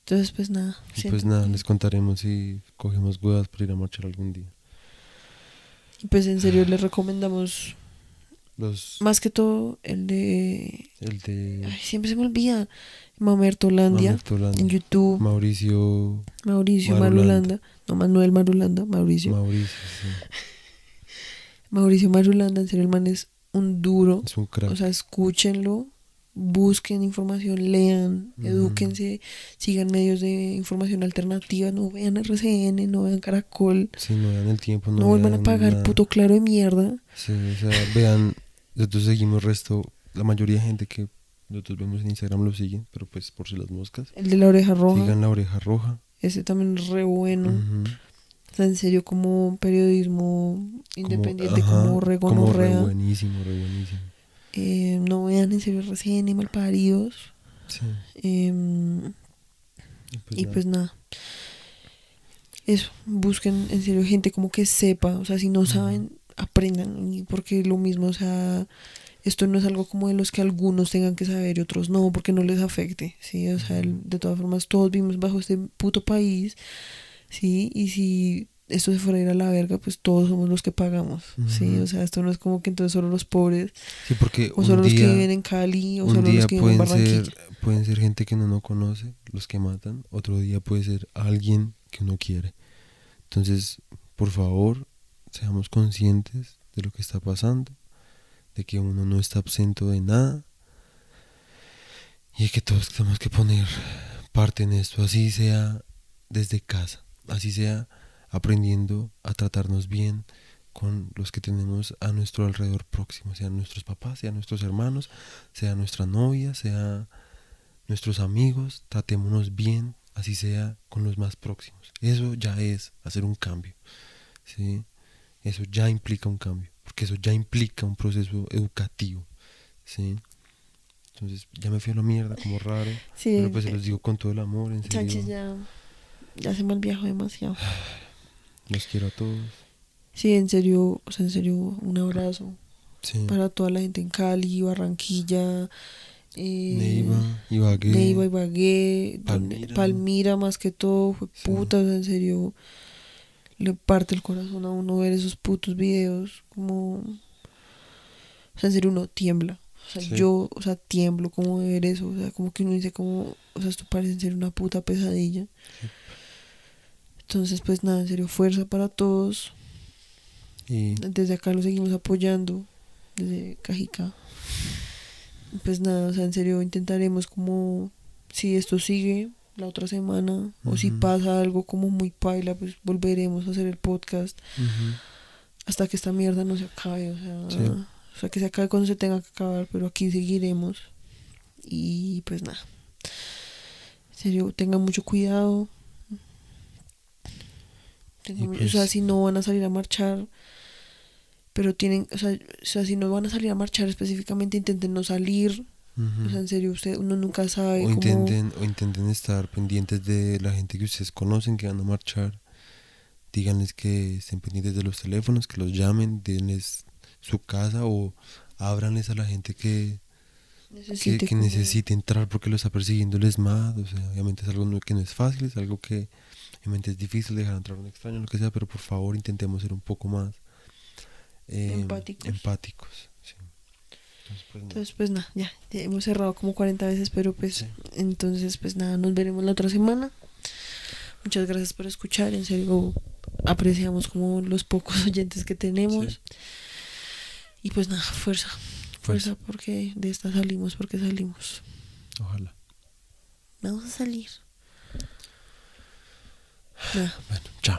Entonces, pues nada. Y pues nada, les contaremos si cogemos huevas para ir a marchar algún día. y pues en serio les recomendamos Los, más que todo el de. el de Ay, siempre se me olvida. Mamertolandia. Mamerto Holanda, En YouTube. Mauricio, Mauricio Marulanda. Marulanda. No, Manuel Marulanda. Mauricio. Mauricio, sí. [laughs] Mauricio Marulanda. En serio, el man es un duro. es un crack. O sea, escúchenlo. Busquen información, lean, Ujú. edúquense, sigan medios de información alternativa, no vean RCN, no vean Caracol, si no dan el tiempo, no, no, vuelvan a vean pagar nada. puto claro de mierda. Sí, o sea, vean, nosotros seguimos resto, la mayoría de gente que nosotros vemos en Instagram lo siguen, pero pues por si las moscas. El de la oreja roja, Sigan la oreja roja. ese también es re bueno. O sea, en serio, como periodismo independiente, ajá, como re como re buenísimo, re buenísimo. Eh, no vean en serio malparidos. Sí. Em, y pues y nada. pues nada. Eso, busquen en serio gente como que sepa, o sea, si no saben, aprendan, y porque lo mismo, o sea, esto no es algo como de los que algunos tengan que saber y otros no, porque no les afecte, ¿sí? O sea, el- de todas formas, todos vivimos bajo este puto país, ¿sí? Y si esto se fuera a ir a la verga, pues todos somos los que pagamos, ¿sí? O sea, esto no es como que entonces solo los pobres, Sí, porque o solo los que día- viven en Cali, o solo día los que viven en Barranquilla. ser, pueden ser gente que uno no conoce, los que matan, otro día puede ser alguien que uno quiere. Entonces, por favor, seamos conscientes de lo que está pasando, de que uno no está absento de nada y que todos tenemos que poner parte en esto, así sea desde casa, así sea aprendiendo a tratarnos bien con los que tenemos a nuestro alrededor próximo, sean nuestros papás, sean nuestros hermanos, sea nuestra novia, sea nuestros amigos, tratémonos bien, así sea con los más próximos. Eso ya es hacer un cambio, ¿sí? Eso ya implica un cambio, porque eso ya implica un proceso educativo, ¿sí? Entonces ya me fui a la mierda como raro, Sí, pero pues se los digo con todo el amor, en serio. Ya, ya se me viajo demasiado. [sighs] Los quiero a todos. Sí, en serio, o sea, en serio, un abrazo Sí. para toda la gente en Cali, Barranquilla, eh, Neiva, Ibagué. Neiva, Ibagué, Palmira. Palmira más que todo, fue Sí. puta, o sea, en serio, le parte el corazón a uno ver esos putos videos, como, o sea, en serio uno tiembla. O sea, Sí. yo, o sea, tiemblo como de ver eso, o sea, como que uno dice como, o sea, esto parece ser una puta pesadilla. Entonces, pues nada, en serio, fuerza para todos. Y Desde acá lo seguimos apoyando, desde Cajica. Pues nada, o sea, en serio intentaremos como, si esto sigue la otra semana, o si pasa algo como muy paila, pues volveremos a hacer el podcast hasta que esta mierda no se acabe, o sea, Sí. o sea, que se acabe cuando se tenga que acabar, pero aquí seguiremos. Y pues nada. En serio, tengan mucho cuidado. Tengan o pues- sea, si no van a salir a marchar, pero tienen, o sea, o sea, si no van a salir a marchar específicamente, intenten no salir. O sea, en serio, usted, uno nunca sabe o cómo... intenten, o intenten estar pendientes de la gente que ustedes conocen que van a marchar. Díganles que estén pendientes de los teléfonos, que los llamen, denles su casa o ábranles a la gente que Necesite que necesite entrar porque lo está persiguiendo el ESMAD. O sea, obviamente es algo que no es fácil, es algo que obviamente es difícil dejar entrar a un extraño, lo que sea, pero por favor intentemos ser un poco más eh, Empáticos. Entonces, pues, nada. Entonces, pues nada, ya, ya hemos cerrado como 40 veces, pero pues Sí. entonces, pues nada, nos veremos la otra semana. Muchas gracias por escuchar, en serio, apreciamos como los pocos [laughs] oyentes que tenemos. Sí. Y pues nada, fuerza, fuerza, Fuerza. porque de esta salimos, porque salimos. Ojalá. Vamos a salir. Bueno, chao.